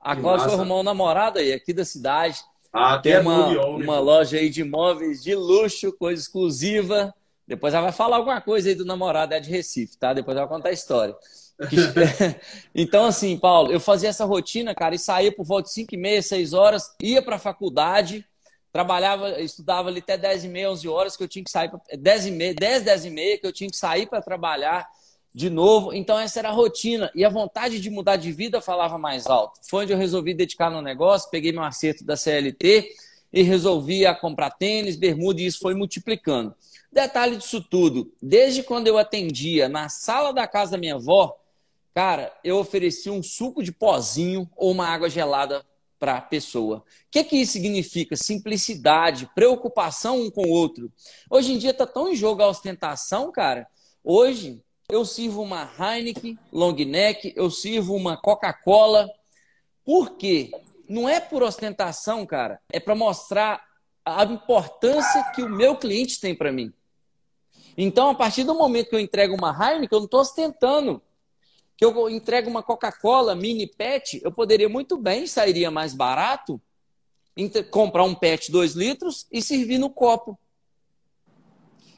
A que Cláudia foi arrumar um namorado aí, aqui da cidade. Ah, tem uma, uma loja aí de imóveis de luxo, coisa exclusiva. Depois ela vai falar alguma coisa aí do namorado, é de Recife, tá? Depois ela vai contar a história. [LAUGHS] então, assim, Paulo, eu fazia essa rotina, cara, e saía por volta de 5 e meia, 6 horas, ia para a faculdade, trabalhava, estudava ali até 10 e meia, 11 horas que eu tinha que sair, pra, 10 e meia, 10, 10 e meia que eu tinha que sair para trabalhar de novo. Então essa era a rotina e a vontade de mudar de vida falava mais alto. Foi onde eu resolvi dedicar no negócio, peguei meu acerto da CLT e resolvi a comprar tênis, bermuda e isso foi multiplicando. Detalhe disso tudo, desde quando eu atendia na sala da casa da minha avó, cara, eu oferecia um suco de pozinho ou uma água gelada para a pessoa. O que, que isso significa? Simplicidade, preocupação um com o outro. Hoje em dia está tão em jogo a ostentação, cara. Hoje eu sirvo uma Heineken long neck, eu sirvo uma Coca-Cola. Por quê? Não é por ostentação, cara. É para mostrar a importância que o meu cliente tem para mim. Então, a partir do momento que eu entrego uma Heineken, eu não estou ostentando que eu entrego uma Coca-Cola mini PET, eu poderia muito bem, sairia mais barato, comprar um PET 2 litros e servir no copo.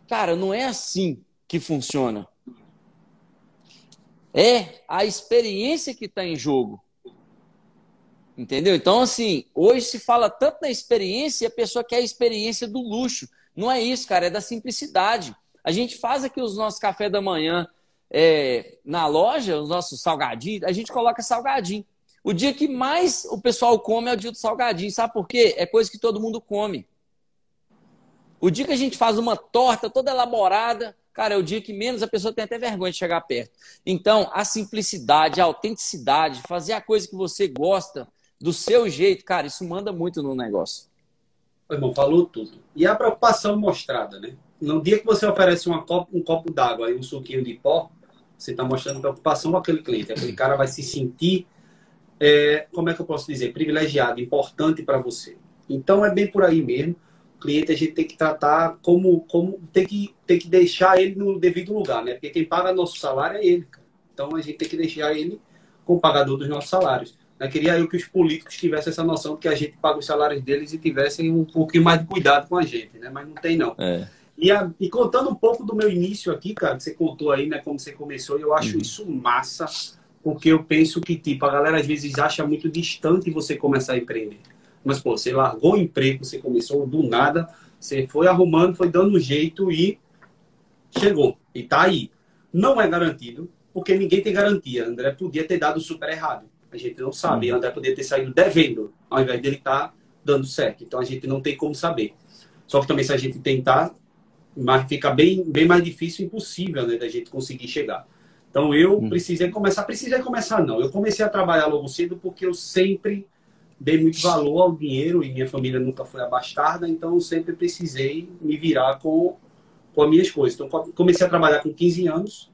Cara, não é assim que funciona. É a experiência que está em jogo. Entendeu? Então, assim, hoje se fala tanto na experiência e a pessoa quer a experiência do luxo. Não é isso, cara, é da simplicidade. A gente faz aqui os nossos café da manhã é, na loja, os nossos salgadinhos, a gente coloca salgadinho. O dia que mais o pessoal come é o dia do salgadinho. Sabe por quê? É coisa que todo mundo come. O dia que a gente faz uma torta toda elaborada, cara, é o dia que menos a pessoa tem até vergonha de chegar perto. Então, a simplicidade, a autenticidade, fazer a coisa que você gosta do seu jeito, cara, isso manda muito no negócio. Irmão, falou tudo. E a preocupação mostrada, né? No dia que você oferece uma copo, um copo d'água e um suquinho de pó, você está mostrando preocupação com aquele cliente. Aquele cara vai se sentir, é, como é que eu posso dizer, privilegiado, importante para você. Então é bem por aí mesmo. cliente a gente tem que tratar como, como tem, que, tem que deixar ele no devido lugar, né? Porque quem paga nosso salário é ele, cara. Então a gente tem que deixar ele como pagador dos nossos salários. Eu queria eu que os políticos tivessem essa noção de que a gente paga os salários deles e tivessem um pouquinho mais de cuidado com a gente, né? Mas não tem, não. É. E, a, e, contando um pouco do meu início aqui, cara, que você contou aí, né, como você começou, eu acho uhum. isso massa, porque eu penso que, tipo, a galera às vezes acha muito distante você começar a empreender. Mas, pô, você largou o emprego, você começou do nada, você foi arrumando, foi dando um jeito e chegou. E tá aí. Não é garantido, porque ninguém tem garantia. André podia ter dado super errado. A gente não sabe. Uhum. André podia ter saído devendo, ao invés dele estar tá dando certo. Então a gente não tem como saber. Só que também se a gente tentar, mas fica bem, bem mais difícil, impossível, né, da gente conseguir chegar. Então eu uhum. precisei começar, precisei começar não. Eu comecei a trabalhar logo cedo porque eu sempre dei muito valor ao dinheiro e minha família nunca foi abastada, então eu sempre precisei me virar com, com as minhas coisas. Então comecei a trabalhar com 15 anos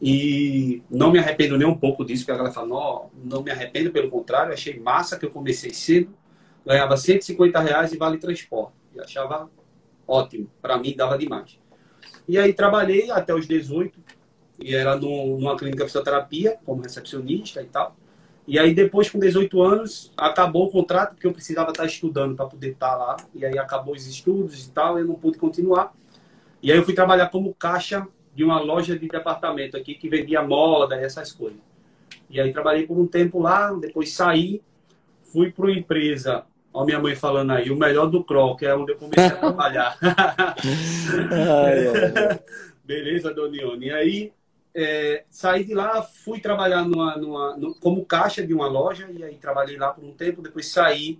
e não me arrependo nem um pouco disso, porque a galera fala, não, não me arrependo, pelo contrário, achei massa que eu comecei cedo, ganhava 150 reais e vale transporte. E achava ótimo, para mim dava demais. E aí trabalhei até os 18, e era no, numa clínica de fisioterapia, como recepcionista e tal. E aí depois, com 18 anos, acabou o contrato, porque eu precisava estar estudando para poder estar lá. E aí acabou os estudos e tal, eu não pude continuar. E aí eu fui trabalhar como caixa de uma loja de departamento aqui, que vendia moda e essas coisas. E aí trabalhei por um tempo lá, depois saí, fui para uma empresa, ó minha mãe falando aí, o melhor do Cro, que é onde eu comecei a [LAUGHS] trabalhar. ai, ai. Beleza, Donione. E aí é, saí de lá, fui trabalhar numa, numa, no, como caixa de uma loja, e aí trabalhei lá por um tempo, depois saí,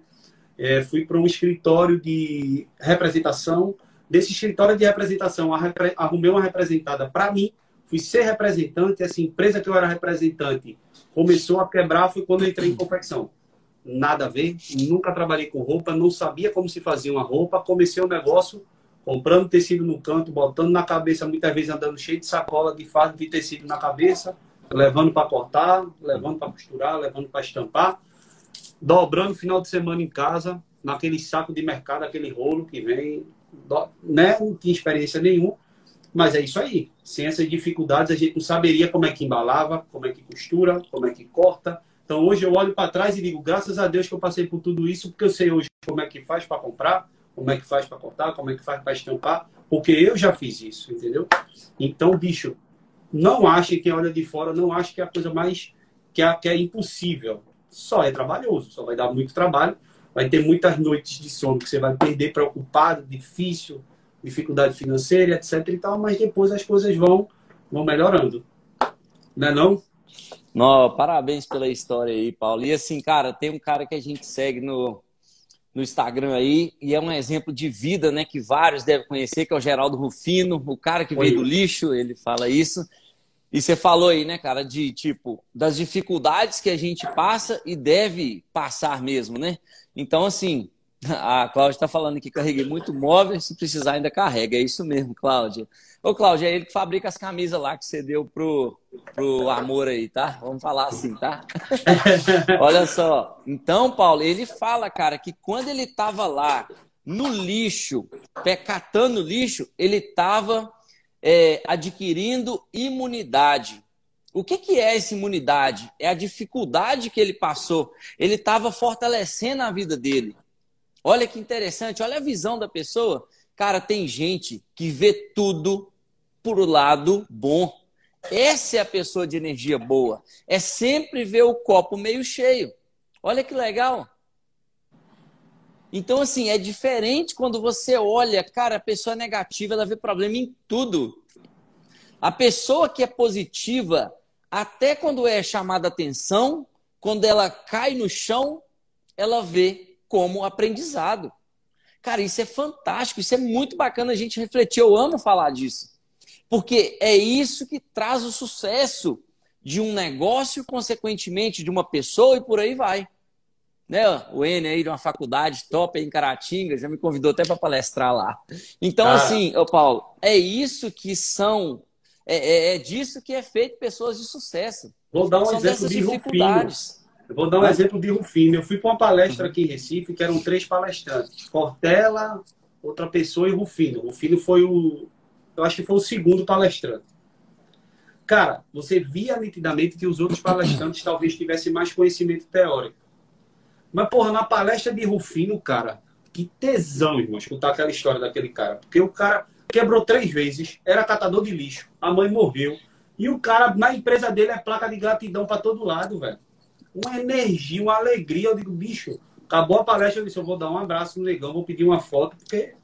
é, fui para um escritório de representação. Desse escritório de representação, arrumei uma representada para mim, fui ser representante, essa empresa que eu era representante começou a quebrar, foi quando eu entrei em confecção. Nada a ver, nunca trabalhei com roupa, não sabia como se fazia uma roupa, comecei o um negócio comprando tecido no canto, botando na cabeça, muitas vezes andando cheio de sacola de fardo de tecido na cabeça, levando para cortar, levando para costurar, levando para estampar, dobrando final de semana em casa, naquele saco de mercado, aquele rolo que vem, né? Não tinha experiência nenhuma, mas é isso aí. Sem essas dificuldades, a gente não saberia como é que embalava, como é que costura, como é que corta. Então hoje eu olho para trás e digo, graças a Deus que eu passei por tudo isso, porque eu sei hoje como é que faz para comprar, como é que faz para cortar, como é que faz para estampar, porque eu já fiz isso, entendeu? Então, bicho, não ache que olha de fora, não ache que é a coisa mais que é, que é impossível. Só é trabalhoso, só vai dar muito trabalho, vai ter muitas noites de sono que você vai perder preocupado, difícil, dificuldade financeira, etc e tal, mas depois as coisas vão vão melhorando. Não é não? Não, parabéns pela história aí, Paulo. E assim, cara, tem um cara que a gente segue no, no Instagram aí, e é um exemplo de vida, né, que vários devem conhecer, que é o Geraldo Rufino, o cara que veio do lixo, ele fala isso. E você falou aí, né, cara, de tipo, das dificuldades que a gente passa e deve passar mesmo, né? Então, assim, [LAUGHS] a Cláudia está falando que carreguei muito móvel, se precisar ainda carrega. É isso mesmo, Cláudia. Ô, Cláudia, é ele que fabrica as camisas lá que você deu pro, pro amor aí, tá? Vamos falar assim, tá? [LAUGHS] Olha só. Então, Paulo, ele fala, cara, que quando ele tava lá no lixo, catando lixo, ele tava é, adquirindo imunidade. O que, que é essa imunidade? É a dificuldade que ele passou. Ele estava fortalecendo a vida dele. Olha que interessante, olha a visão da pessoa. Cara, tem gente que vê tudo por lado bom. Essa é a pessoa de energia boa. É sempre ver o copo meio cheio. Olha que legal. Então, assim, é diferente quando você olha, cara, a pessoa é negativa, ela vê problema em tudo. A pessoa que é positiva, até quando é chamada atenção, quando ela cai no chão, ela vê como aprendizado. Cara, isso é fantástico, isso é muito bacana a gente refletir. Eu amo falar disso. Porque é isso que traz o sucesso de um negócio, consequentemente, de uma pessoa e por aí vai. Né? O N aí de uma faculdade top em Caratinga, já me convidou até para palestrar lá. Então, ah. assim, ô Paulo, é isso que são, é, é, é, disso que é feito pessoas de sucesso. Vou dar um são exemplo de dificuldades. Rufino. Eu vou dar um exemplo de Rufino. Eu fui para uma palestra aqui em Recife, que eram três palestrantes. Cortella, outra pessoa e Rufino. Rufino foi o. Eu acho que foi o segundo palestrante. Cara, você via nitidamente que os outros palestrantes [COUGHS] talvez tivessem mais conhecimento teórico. Mas, porra, na palestra de Rufino, cara, que tesão, irmão, escutar aquela história daquele cara. Porque o cara quebrou três vezes, era catador de lixo, a mãe morreu. E o cara, na empresa dele, é placa de gratidão para todo lado, velho. Uma energia, uma alegria. Eu digo, bicho, acabou a palestra, eu disse, eu vou dar um abraço no negão, vou pedir uma foto, porque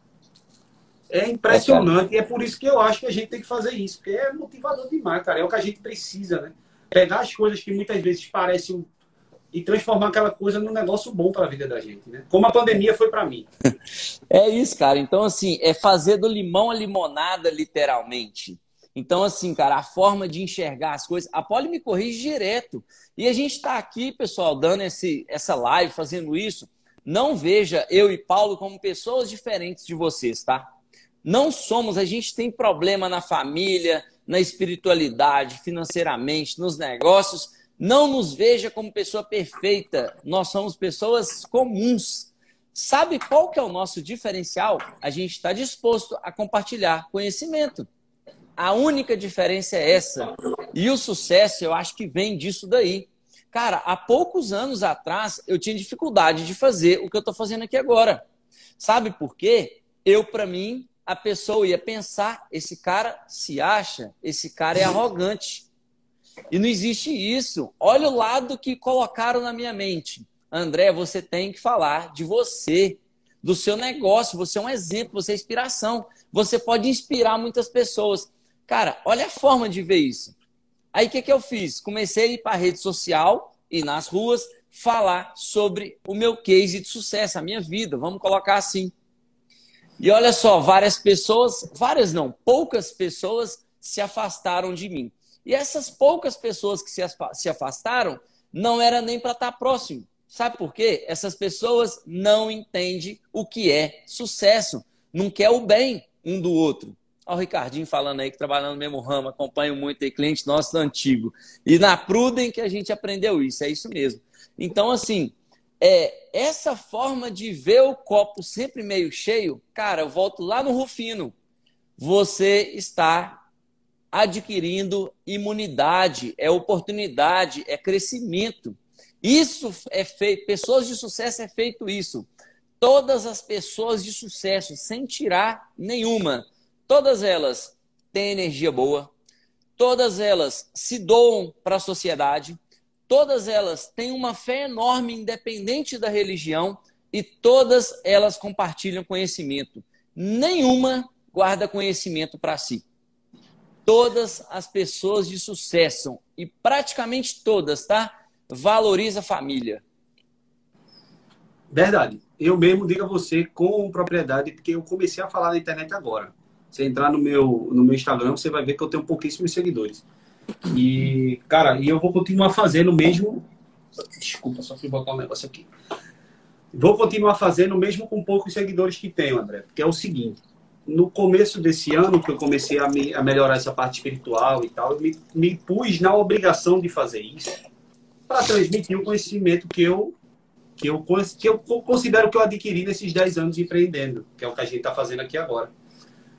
é impressionante. É, e é por isso que eu acho que a gente tem que fazer isso, porque é motivador demais, cara. É o que a gente precisa, né? Pegar as coisas que muitas vezes parecem e transformar aquela coisa num negócio bom para a vida da gente, né? Como a pandemia foi para mim. [LAUGHS] É isso, cara. Então, assim, é fazer do limão a limonada, literalmente. Então, assim, cara, a forma de enxergar as coisas. A Poli me corrige direto. E a gente está aqui, pessoal, dando esse, essa live, fazendo isso. Não veja eu e Paulo como pessoas diferentes de vocês, tá? Não somos, a gente tem problema na família, na espiritualidade, financeiramente, nos negócios não nos veja como pessoa perfeita. Nós somos pessoas comuns. Sabe qual que é o nosso diferencial? A gente está disposto a compartilhar conhecimento. A única diferença é essa. E o sucesso, eu acho que vem disso daí. Cara, há poucos anos atrás, eu tinha dificuldade de fazer o que eu estou fazendo aqui agora. Sabe por quê? Eu, para mim, a pessoa ia pensar: esse cara se acha, esse cara é arrogante. E não existe isso. Olha o lado que colocaram na minha mente. André, você tem que falar de você, do seu negócio. Você é um exemplo, você é inspiração. Você pode inspirar muitas pessoas. Cara, olha a forma de ver isso. Aí o que, que eu fiz? Comecei a ir para a rede social e nas ruas falar sobre o meu case de sucesso, a minha vida. Vamos colocar assim. E olha só, várias pessoas, várias não, poucas pessoas se afastaram de mim. E essas poucas pessoas que se afastaram não era nem para estar tá próximo. Sabe por quê? Essas pessoas não entendem o que é sucesso, não quer o bem um do outro. Olha o Ricardinho falando aí que trabalha no mesmo ramo, acompanho muito aí, cliente nosso antigo. E na Prudem que a gente aprendeu isso, é isso mesmo. Então, assim, é, essa forma de ver o copo sempre meio cheio, cara, eu volto lá no Rufino. Você está adquirindo imunidade, é oportunidade, é crescimento. Isso é feito, pessoas de sucesso é feito isso. Todas as pessoas de sucesso, sem tirar nenhuma, todas elas têm energia boa, todas elas se doam para a sociedade, todas elas têm uma fé enorme, independente da religião, e todas elas compartilham conhecimento. Nenhuma guarda conhecimento para si todas as pessoas de sucesso e praticamente todas, tá? Valoriza a família. Verdade. Eu mesmo digo a você com propriedade, porque eu comecei a falar na internet agora. Você entrar no meu, no meu Instagram, você vai ver que eu tenho pouquíssimos seguidores. E, cara, e eu vou continuar fazendo mesmo. Desculpa, só fui botar um negócio aqui. Vou continuar fazendo mesmo com poucos seguidores que tenho, André. Porque é o seguinte: no começo desse ano, que eu comecei a, me, a melhorar essa parte espiritual e tal, eu me, me pus na obrigação de fazer isso para transmitir o conhecimento que eu, que, eu, que eu considero que eu adquiri nesses 10 anos empreendendo, que é o que a gente está fazendo aqui agora.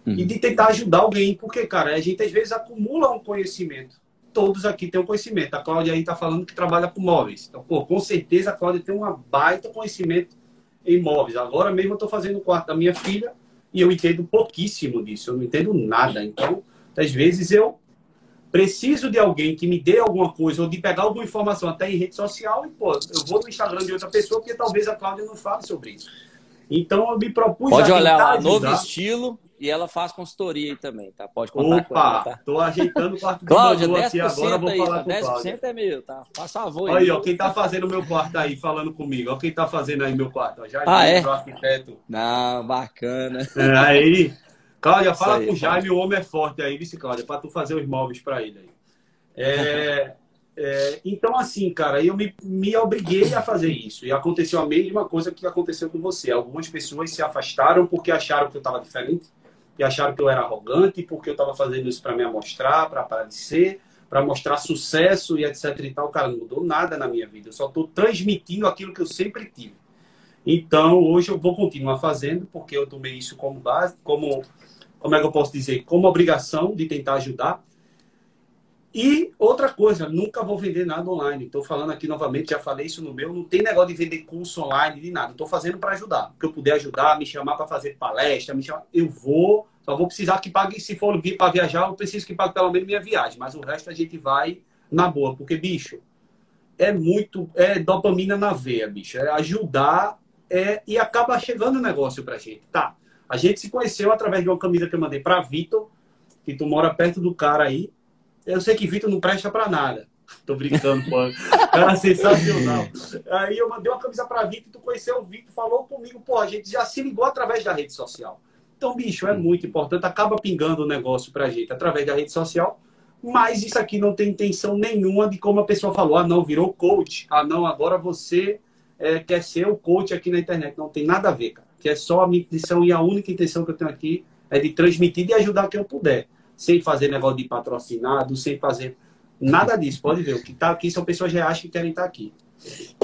Uhum. E de tentar ajudar alguém, porque, cara, a gente às vezes acumula um conhecimento. Todos aqui têm um conhecimento. A Cláudia aí está falando que trabalha com móveis. Então, pô, com certeza a Cláudia tem uma baita conhecimento em móveis. Agora mesmo eu estou fazendo o quarto da minha filha e eu entendo pouquíssimo disso, eu não entendo nada. Então, às vezes eu preciso de alguém que me dê alguma coisa ou de pegar alguma informação até em rede social e, pô, eu vou no Instagram de outra pessoa porque talvez a Cláudia não fale sobre isso. Então, eu me propus Pode olhar lá, novo estilo e ela faz consultoria aí também, tá? Pode contar Opa, com ela, tá? tô ajeitando o quarto do Cláudia, 10% aqui agora, vou aí, falar tá? com 10% Cláudia. é meu, tá? Faz favor aí. Aí, ó, quem tá fazendo o meu quarto aí, falando comigo. Ó, quem tá fazendo aí meu quarto, ó. Jaime, ah, é? arquiteto. Não, bacana. É, aí, Cláudia, fala aí, com o Jaime, o homem é forte aí, vice Cláudia, pra tu fazer os móveis pra ele aí. É... É, então, assim, cara, eu me, me obriguei a fazer isso. E aconteceu a mesma coisa que aconteceu com você. Algumas pessoas se afastaram porque acharam que eu estava diferente e acharam que eu era arrogante porque eu estava fazendo isso para me amostrar, para aparecer, para mostrar sucesso e etc e tal. Cara, não mudou nada na minha vida. Eu só estou transmitindo aquilo que eu sempre tive. Então, hoje eu vou continuar fazendo, porque eu tomei isso como base, como, como é que eu posso dizer, como obrigação de tentar ajudar. E outra coisa, nunca vou vender nada online. Estou falando aqui novamente, já falei isso no meu, não tem negócio de vender curso online de nada. Estou fazendo para ajudar. Que eu puder ajudar, me chamar para fazer palestra, me chamar, eu vou. Só vou precisar que pague, se for vir para viajar, eu preciso que pague pelo menos minha viagem. Mas o resto a gente vai na boa, porque, bicho, é muito, é dopamina na veia, bicho. É ajudar é, e acaba chegando o negócio pra gente. Tá, a gente se conheceu através de uma camisa que eu mandei pra Vitor, que tu mora perto do cara aí. Eu sei que Vitor não presta pra nada. [LAUGHS] Tô brincando, pô. Cara sensacional. Aí eu mandei uma camisa pra Vitor, tu conheceu o Vitor, falou comigo, pô, a gente já se ligou através da rede social. Então, bicho, é muito importante, acaba pingando o negócio pra gente através da rede social mas isso aqui não tem intenção nenhuma de como a pessoa falou, ah, não, virou coach, ah, não, agora você é, quer ser o coach aqui na internet. Não tem nada a ver, cara. Que é só a minha intenção e a única intenção que eu tenho aqui é de transmitir e ajudar quem eu puder. Sem fazer negócio de patrocinado, sem fazer nada disso. Pode ver, o que está aqui são pessoas reais que querem estar tá aqui.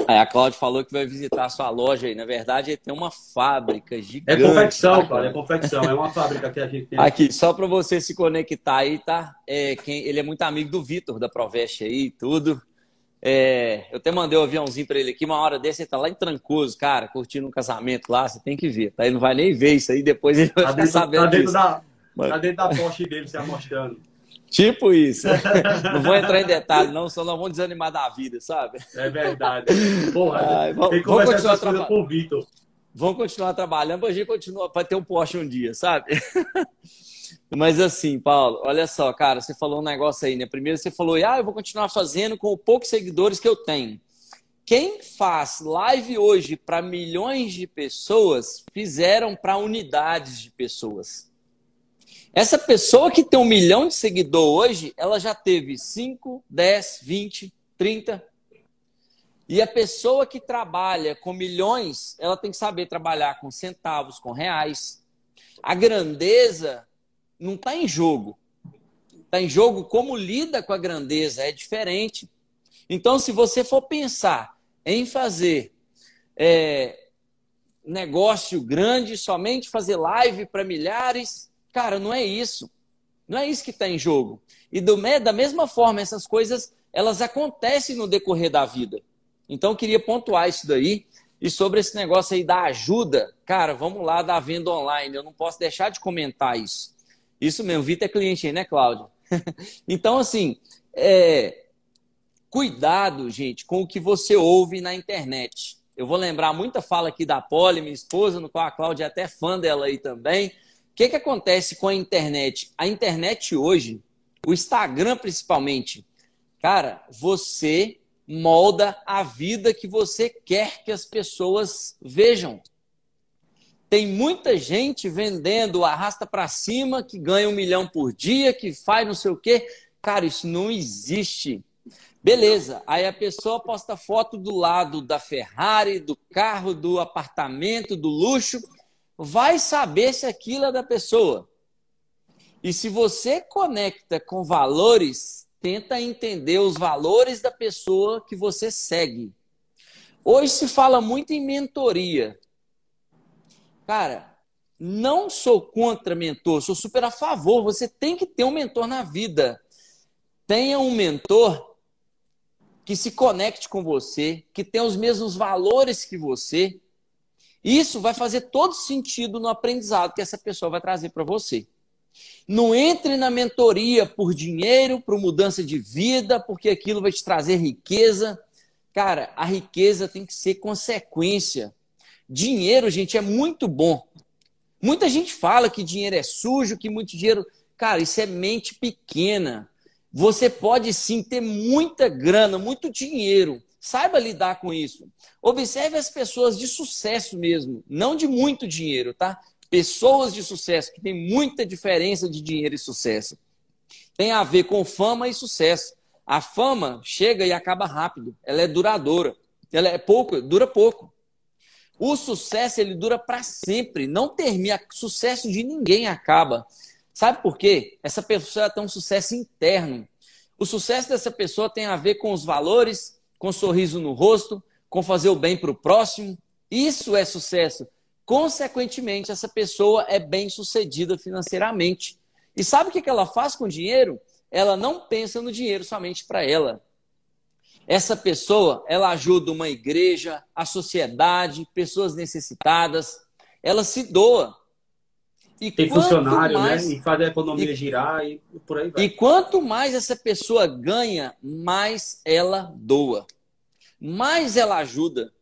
Aí a Cláudia falou que vai visitar a sua loja aí. Na verdade, tem uma fábrica gigante. É confecção, cara. É confecção. É uma fábrica que a gente tem. Aqui, só para você se conectar aí, tá? É, quem, ele é muito amigo do Vitor, da Proveste aí e tudo. É, eu até mandei o um aviãozinho para ele aqui. Uma hora desse, ele tá lá em Trancoso, cara, curtindo um casamento lá. Você tem que ver, tá? Ele não vai nem ver isso aí. Depois ele vai tá ficar sabendo tá dentro disso. Da, Tá dentro da Porsche dele se mostrando. Tipo isso. [LAUGHS] não vou entrar em detalhe, não, senão não vamos desanimar da vida, sabe? É verdade. Porra, Ai, vamos, tem que vamos continuar trabalhando com o Vitor. Vamos continuar trabalhando para a gente continuar, para ter um Porsche um dia, sabe? [LAUGHS] Mas assim, Paulo, olha só, cara, você falou um negócio aí, né? Primeiro você falou, ah, eu vou continuar fazendo com os poucos seguidores que eu tenho. Quem faz live hoje para milhões de pessoas, fizeram para unidades de pessoas. Essa pessoa que tem um milhão de seguidor hoje, ela já teve 5, 10, 20, 30. E a pessoa que trabalha com milhões, ela tem que saber trabalhar com centavos, com reais. A grandeza não está em jogo. Está em jogo como lida com a grandeza, é diferente. Então, se você for pensar em fazer é, negócio grande, somente fazer live para milhares, Cara, não é isso. Não é isso que está em jogo. E do, da mesma forma, essas coisas elas acontecem no decorrer da vida. Então, eu queria pontuar isso daí. E sobre esse negócio aí da ajuda, cara, vamos lá da venda online. Eu não posso deixar de comentar isso. Isso mesmo, Vitor é cliente aí, né, Cláudio? [LAUGHS] então, assim, é... cuidado, gente, com o que você ouve na internet. Eu vou lembrar muita fala aqui da Polly, minha esposa, no qual a Cláudia é até fã dela aí também que, que acontece com a internet? A internet hoje, o Instagram principalmente, cara, você molda a vida que você quer que as pessoas vejam. Tem muita gente vendendo arrasta para cima, que ganha um milhão por dia, que faz não sei o quê. Cara, isso não existe. Beleza, aí a pessoa posta foto do lado da Ferrari, do carro, do apartamento, do luxo vai saber se aquilo é da pessoa. E se você conecta com valores, tenta entender os valores da pessoa que você segue. Hoje se fala muito em mentoria. Cara, não sou contra mentor, sou super a favor. Você tem que ter um mentor na vida. Tenha um mentor que se conecte com você, que tenha os mesmos valores que você, isso vai fazer todo sentido no aprendizado que essa pessoa vai trazer para você. Não entre na mentoria por dinheiro, por mudança de vida, porque aquilo vai te trazer riqueza. Cara, a riqueza tem que ser consequência. Dinheiro, gente, é muito bom. Muita gente fala que dinheiro é sujo, que muito dinheiro. Cara, isso é mente pequena. Você pode sim ter muita grana, muito dinheiro, Saiba lidar com isso. Observe as pessoas de sucesso mesmo, não de muito dinheiro, tá? Pessoas de sucesso, que tem muita diferença de dinheiro e sucesso. Tem a ver com fama e sucesso. A fama chega e acaba rápido, ela é duradoura. Ela é pouco, dura pouco. O sucesso ele dura para sempre, não termina. Sucesso de ninguém acaba. Sabe por quê? Essa pessoa tem um sucesso interno. O sucesso dessa pessoa tem a ver com os valores, com sorriso no rosto, com fazer o bem para o próximo. Isso é sucesso. Consequentemente, essa pessoa é bem sucedida financeiramente. E sabe o que ela faz com o dinheiro? Ela não pensa no dinheiro somente para ela. Essa pessoa, ela ajuda uma igreja, a sociedade, pessoas necessitadas. Ela se doa. E Tem funcionário, né? mais... né? E faz a economia e... girar e por aí vai. E quanto mais essa pessoa ganha, mais ela doa. Mais ela ajuda.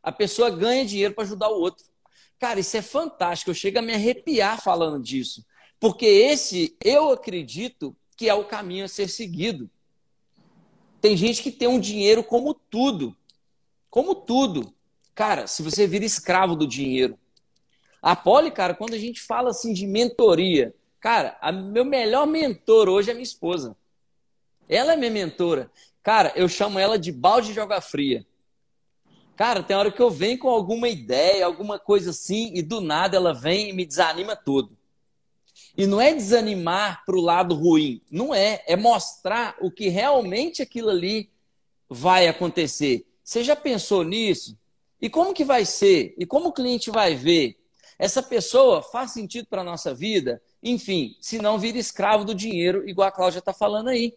A pessoa ganha dinheiro para ajudar o outro. Cara, isso é fantástico. Eu chego a me arrepiar falando disso. Porque esse, eu acredito que é o caminho a ser seguido. Tem gente que tem um dinheiro como tudo. Como tudo. Cara, se você vira escravo do dinheiro, a Poli, cara, quando a gente fala assim de mentoria, cara, a meu melhor mentor hoje é minha esposa. Ela é minha mentora. Cara, eu chamo ela de balde de joga fria. Cara, tem hora que eu venho com alguma ideia, alguma coisa assim, e do nada ela vem e me desanima tudo. E não é desanimar para o lado ruim, não é. É mostrar o que realmente aquilo ali vai acontecer. Você já pensou nisso? E como que vai ser? E como o cliente vai ver? Essa pessoa faz sentido para a nossa vida? Enfim, se não vira escravo do dinheiro, igual a Cláudia está falando aí.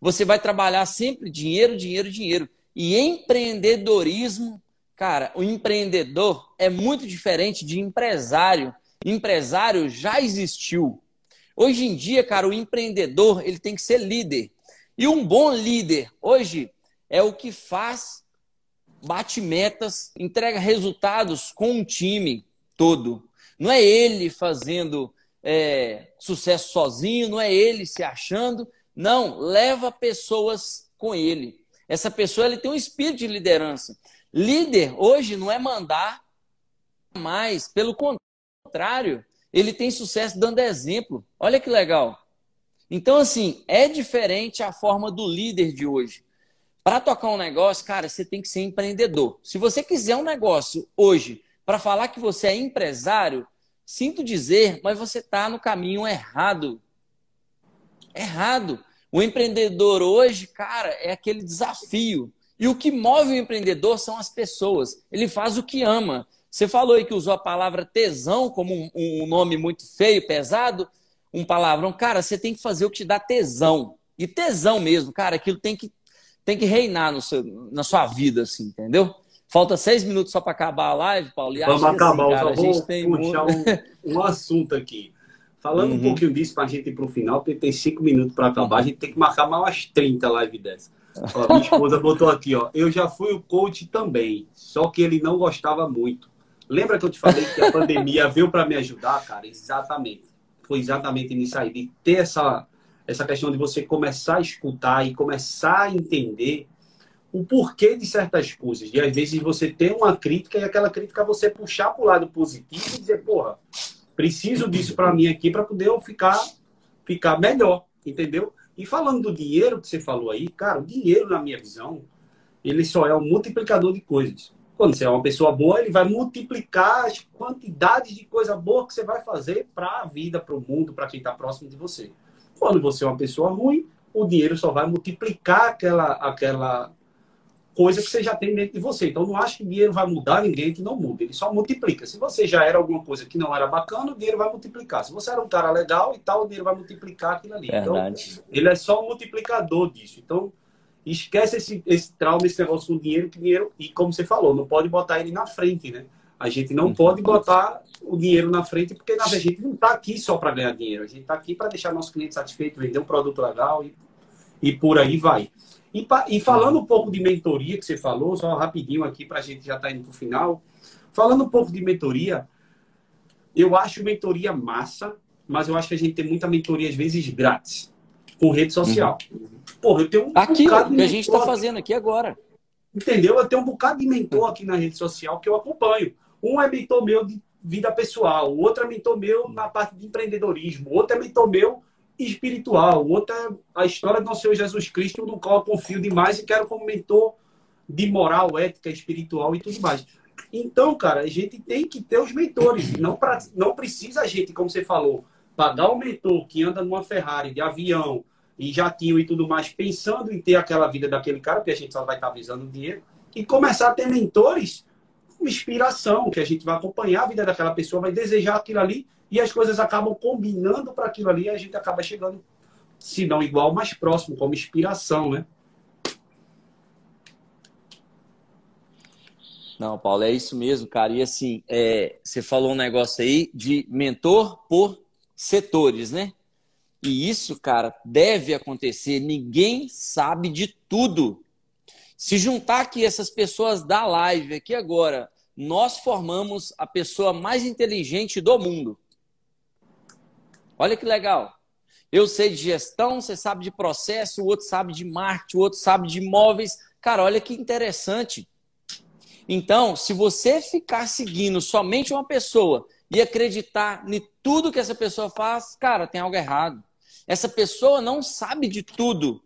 Você vai trabalhar sempre dinheiro, dinheiro, dinheiro. E empreendedorismo, cara, o empreendedor é muito diferente de empresário. Empresário já existiu. Hoje em dia, cara, o empreendedor ele tem que ser líder. E um bom líder hoje é o que faz, bate metas, entrega resultados com um time todo. Não é ele fazendo é, sucesso sozinho, não é ele se achando. Não, leva pessoas com ele. Essa pessoa ele tem um espírito de liderança. Líder hoje não é mandar mais, pelo contrário, ele tem sucesso dando exemplo. Olha que legal. Então, assim, é diferente a forma do líder de hoje. Para tocar um negócio, cara, você tem que ser empreendedor. Se você quiser um negócio hoje para falar que você é empresário, sinto dizer, mas você está no caminho errado. Errado. O empreendedor hoje, cara, é aquele desafio. E o que move o empreendedor são as pessoas. Ele faz o que ama. Você falou aí que usou a palavra tesão como um, um nome muito feio, pesado, um palavrão. Cara, você tem que fazer o que te dá tesão. E tesão mesmo, cara, aquilo tem que, tem que reinar no seu, na sua vida, assim, entendeu? Falta seis minutos só para acabar a live, Paulo. E Vamos acabar, assim, cara, eu vou puxar um, um, assunto aqui. Falando uhum. um pouquinho disso para a gente ir para o final, porque tem cinco minutos para acabar, a gente tem que marcar mais umas 30 lives dessa. Ó, minha esposa [LAUGHS] botou aqui, ó. Eu já fui o coach também, só que ele não gostava muito. Lembra que eu te falei que a [LAUGHS] pandemia veio para me ajudar, cara? Exatamente. Foi exatamente nisso aí, de ter essa, essa questão de você começar a escutar e começar a entender o porquê de certas coisas. E às vezes você tem uma crítica e aquela crítica você puxar para o lado positivo e dizer, porra, preciso disso para mim aqui para poder eu ficar, ficar melhor, entendeu? E falando do dinheiro que você falou aí, cara, o dinheiro, na minha visão, ele só é um multiplicador de coisas. Quando você é uma pessoa boa, ele vai multiplicar as quantidades de coisa boa que você vai fazer para a vida, para o mundo, para quem está próximo de você. Quando você é uma pessoa ruim, o dinheiro só vai multiplicar aquela, aquela coisa que você já tem dentro de você. Então, não acho que dinheiro vai mudar ninguém que não muda. Ele só multiplica. Se você já era alguma coisa que não era bacana, o dinheiro vai multiplicar. Se você era um cara legal e tal, o dinheiro vai multiplicar aquilo ali. Então, Verdade. Então, ele é só um multiplicador disso. Então, esquece esse, esse trauma, esse negócio com dinheiro, que dinheiro, e como você falou, não pode botar ele na frente, né? A gente não pode botar o dinheiro na frente, porque na verdade, a gente não está aqui só para ganhar dinheiro. A gente está aqui para deixar nosso cliente satisfeito, vender um produto legal e, e por aí vai. E, e falando um pouco de mentoria que você falou, só rapidinho aqui para a gente já estar tá indo para o final. Falando um pouco de mentoria, eu acho mentoria massa, mas eu acho que a gente tem muita mentoria, às vezes, grátis, com rede social. Uhum. Porra, eu tenho um aqui, bocado que a gente está fazendo aqui agora. Entendeu? Eu tenho um bocado de mentor aqui na rede social que eu acompanho. Um é mentor meu de vida pessoal, outro é mentor meu na parte de empreendedorismo, outro é mentor meu espiritual. Outra é a história do nosso Senhor Jesus Cristo, no qual eu confio demais e quero como mentor de moral, ética, espiritual e tudo mais. Então, cara, a gente tem que ter os mentores. Não, pra, não precisa a gente, como você falou, pagar o mentor que anda numa Ferrari, de avião e jatinho e tudo mais, pensando em ter aquela vida daquele cara, porque a gente só vai estar visando dinheiro, e começar a ter mentores uma inspiração, que a gente vai acompanhar a vida daquela pessoa, vai desejar aquilo ali, e as coisas acabam combinando para aquilo ali, e a gente acaba chegando, se não igual, mais próximo, como inspiração, né? Não, Paulo, é isso mesmo, cara. E assim, é, você falou um negócio aí de mentor por setores, né? E isso, cara, deve acontecer. Ninguém sabe de tudo. Se juntar aqui essas pessoas da live aqui agora, nós formamos a pessoa mais inteligente do mundo. Olha que legal. Eu sei de gestão, você sabe de processo, o outro sabe de marketing, o outro sabe de imóveis. Cara, olha que interessante. Então, se você ficar seguindo somente uma pessoa e acreditar em tudo que essa pessoa faz, cara, tem algo errado. Essa pessoa não sabe de tudo.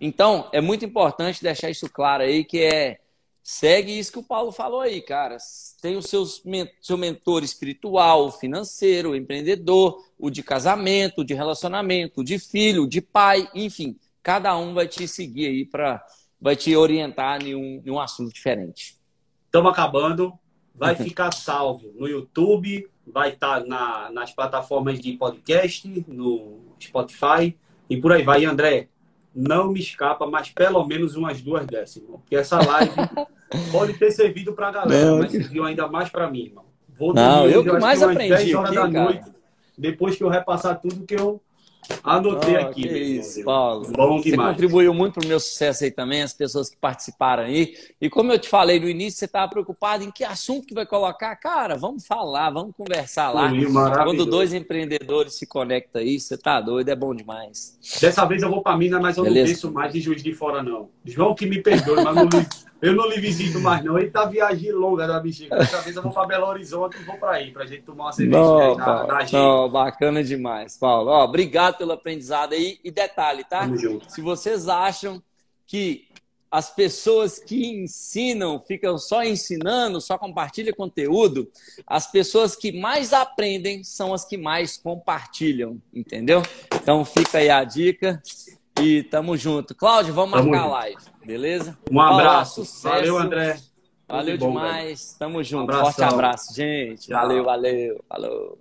Então, é muito importante deixar isso claro aí, que é segue isso que o Paulo falou aí, cara. Tem o seus, seu mentor espiritual, financeiro, empreendedor, o de casamento, de relacionamento, de filho, de pai, enfim. Cada um vai te seguir aí para vai te orientar em um, em um assunto diferente. Estamos acabando. Vai ficar salvo no YouTube, vai estar tá na, nas plataformas de podcast, no Spotify e por aí vai. André, não me escapa, mas pelo menos umas duas dessas, irmão. Porque essa live [LAUGHS] pode ter servido para a galera, não, mas serviu ainda mais para mim, irmão. Vou dormir, não, eu que mais aprendi 10 horas aqui, da noite, depois que eu repassar tudo que eu Anotei oh, aqui. Isso, Paulo. Bom você demais. contribuiu muito para o meu sucesso aí também, as pessoas que participaram aí. E como eu te falei no início, você estava preocupado em que assunto que vai colocar. Cara, vamos falar, vamos conversar lá. Quando dois empreendedores se conectam aí, você tá doido, é bom demais. Dessa vez eu vou para Minas, mas eu Beleza? não penso mais de Juiz de Fora, não. João que me perdoe, mas não, eu não lhe visito mais, não. Ele tá viagem longa da bexiga. Dessa vez eu vou para Belo Horizonte e vou para aí, para gente tomar uma cerveja não, na, na não, bacana demais, Paulo. Ó, obrigado pelo aprendizado aí. E detalhe, tá? Se vocês acham que as pessoas que ensinam ficam só ensinando, só compartilham conteúdo, as pessoas que mais aprendem são as que mais compartilham, entendeu? Então fica aí a dica. E tamo junto. Cláudio, vamos tamo marcar junto. a live, beleza? Um abraço. Valeu, André. Valeu bom, demais. Velho. Tamo junto. Um Forte abraço, gente. Tchau. Valeu, valeu. Falou.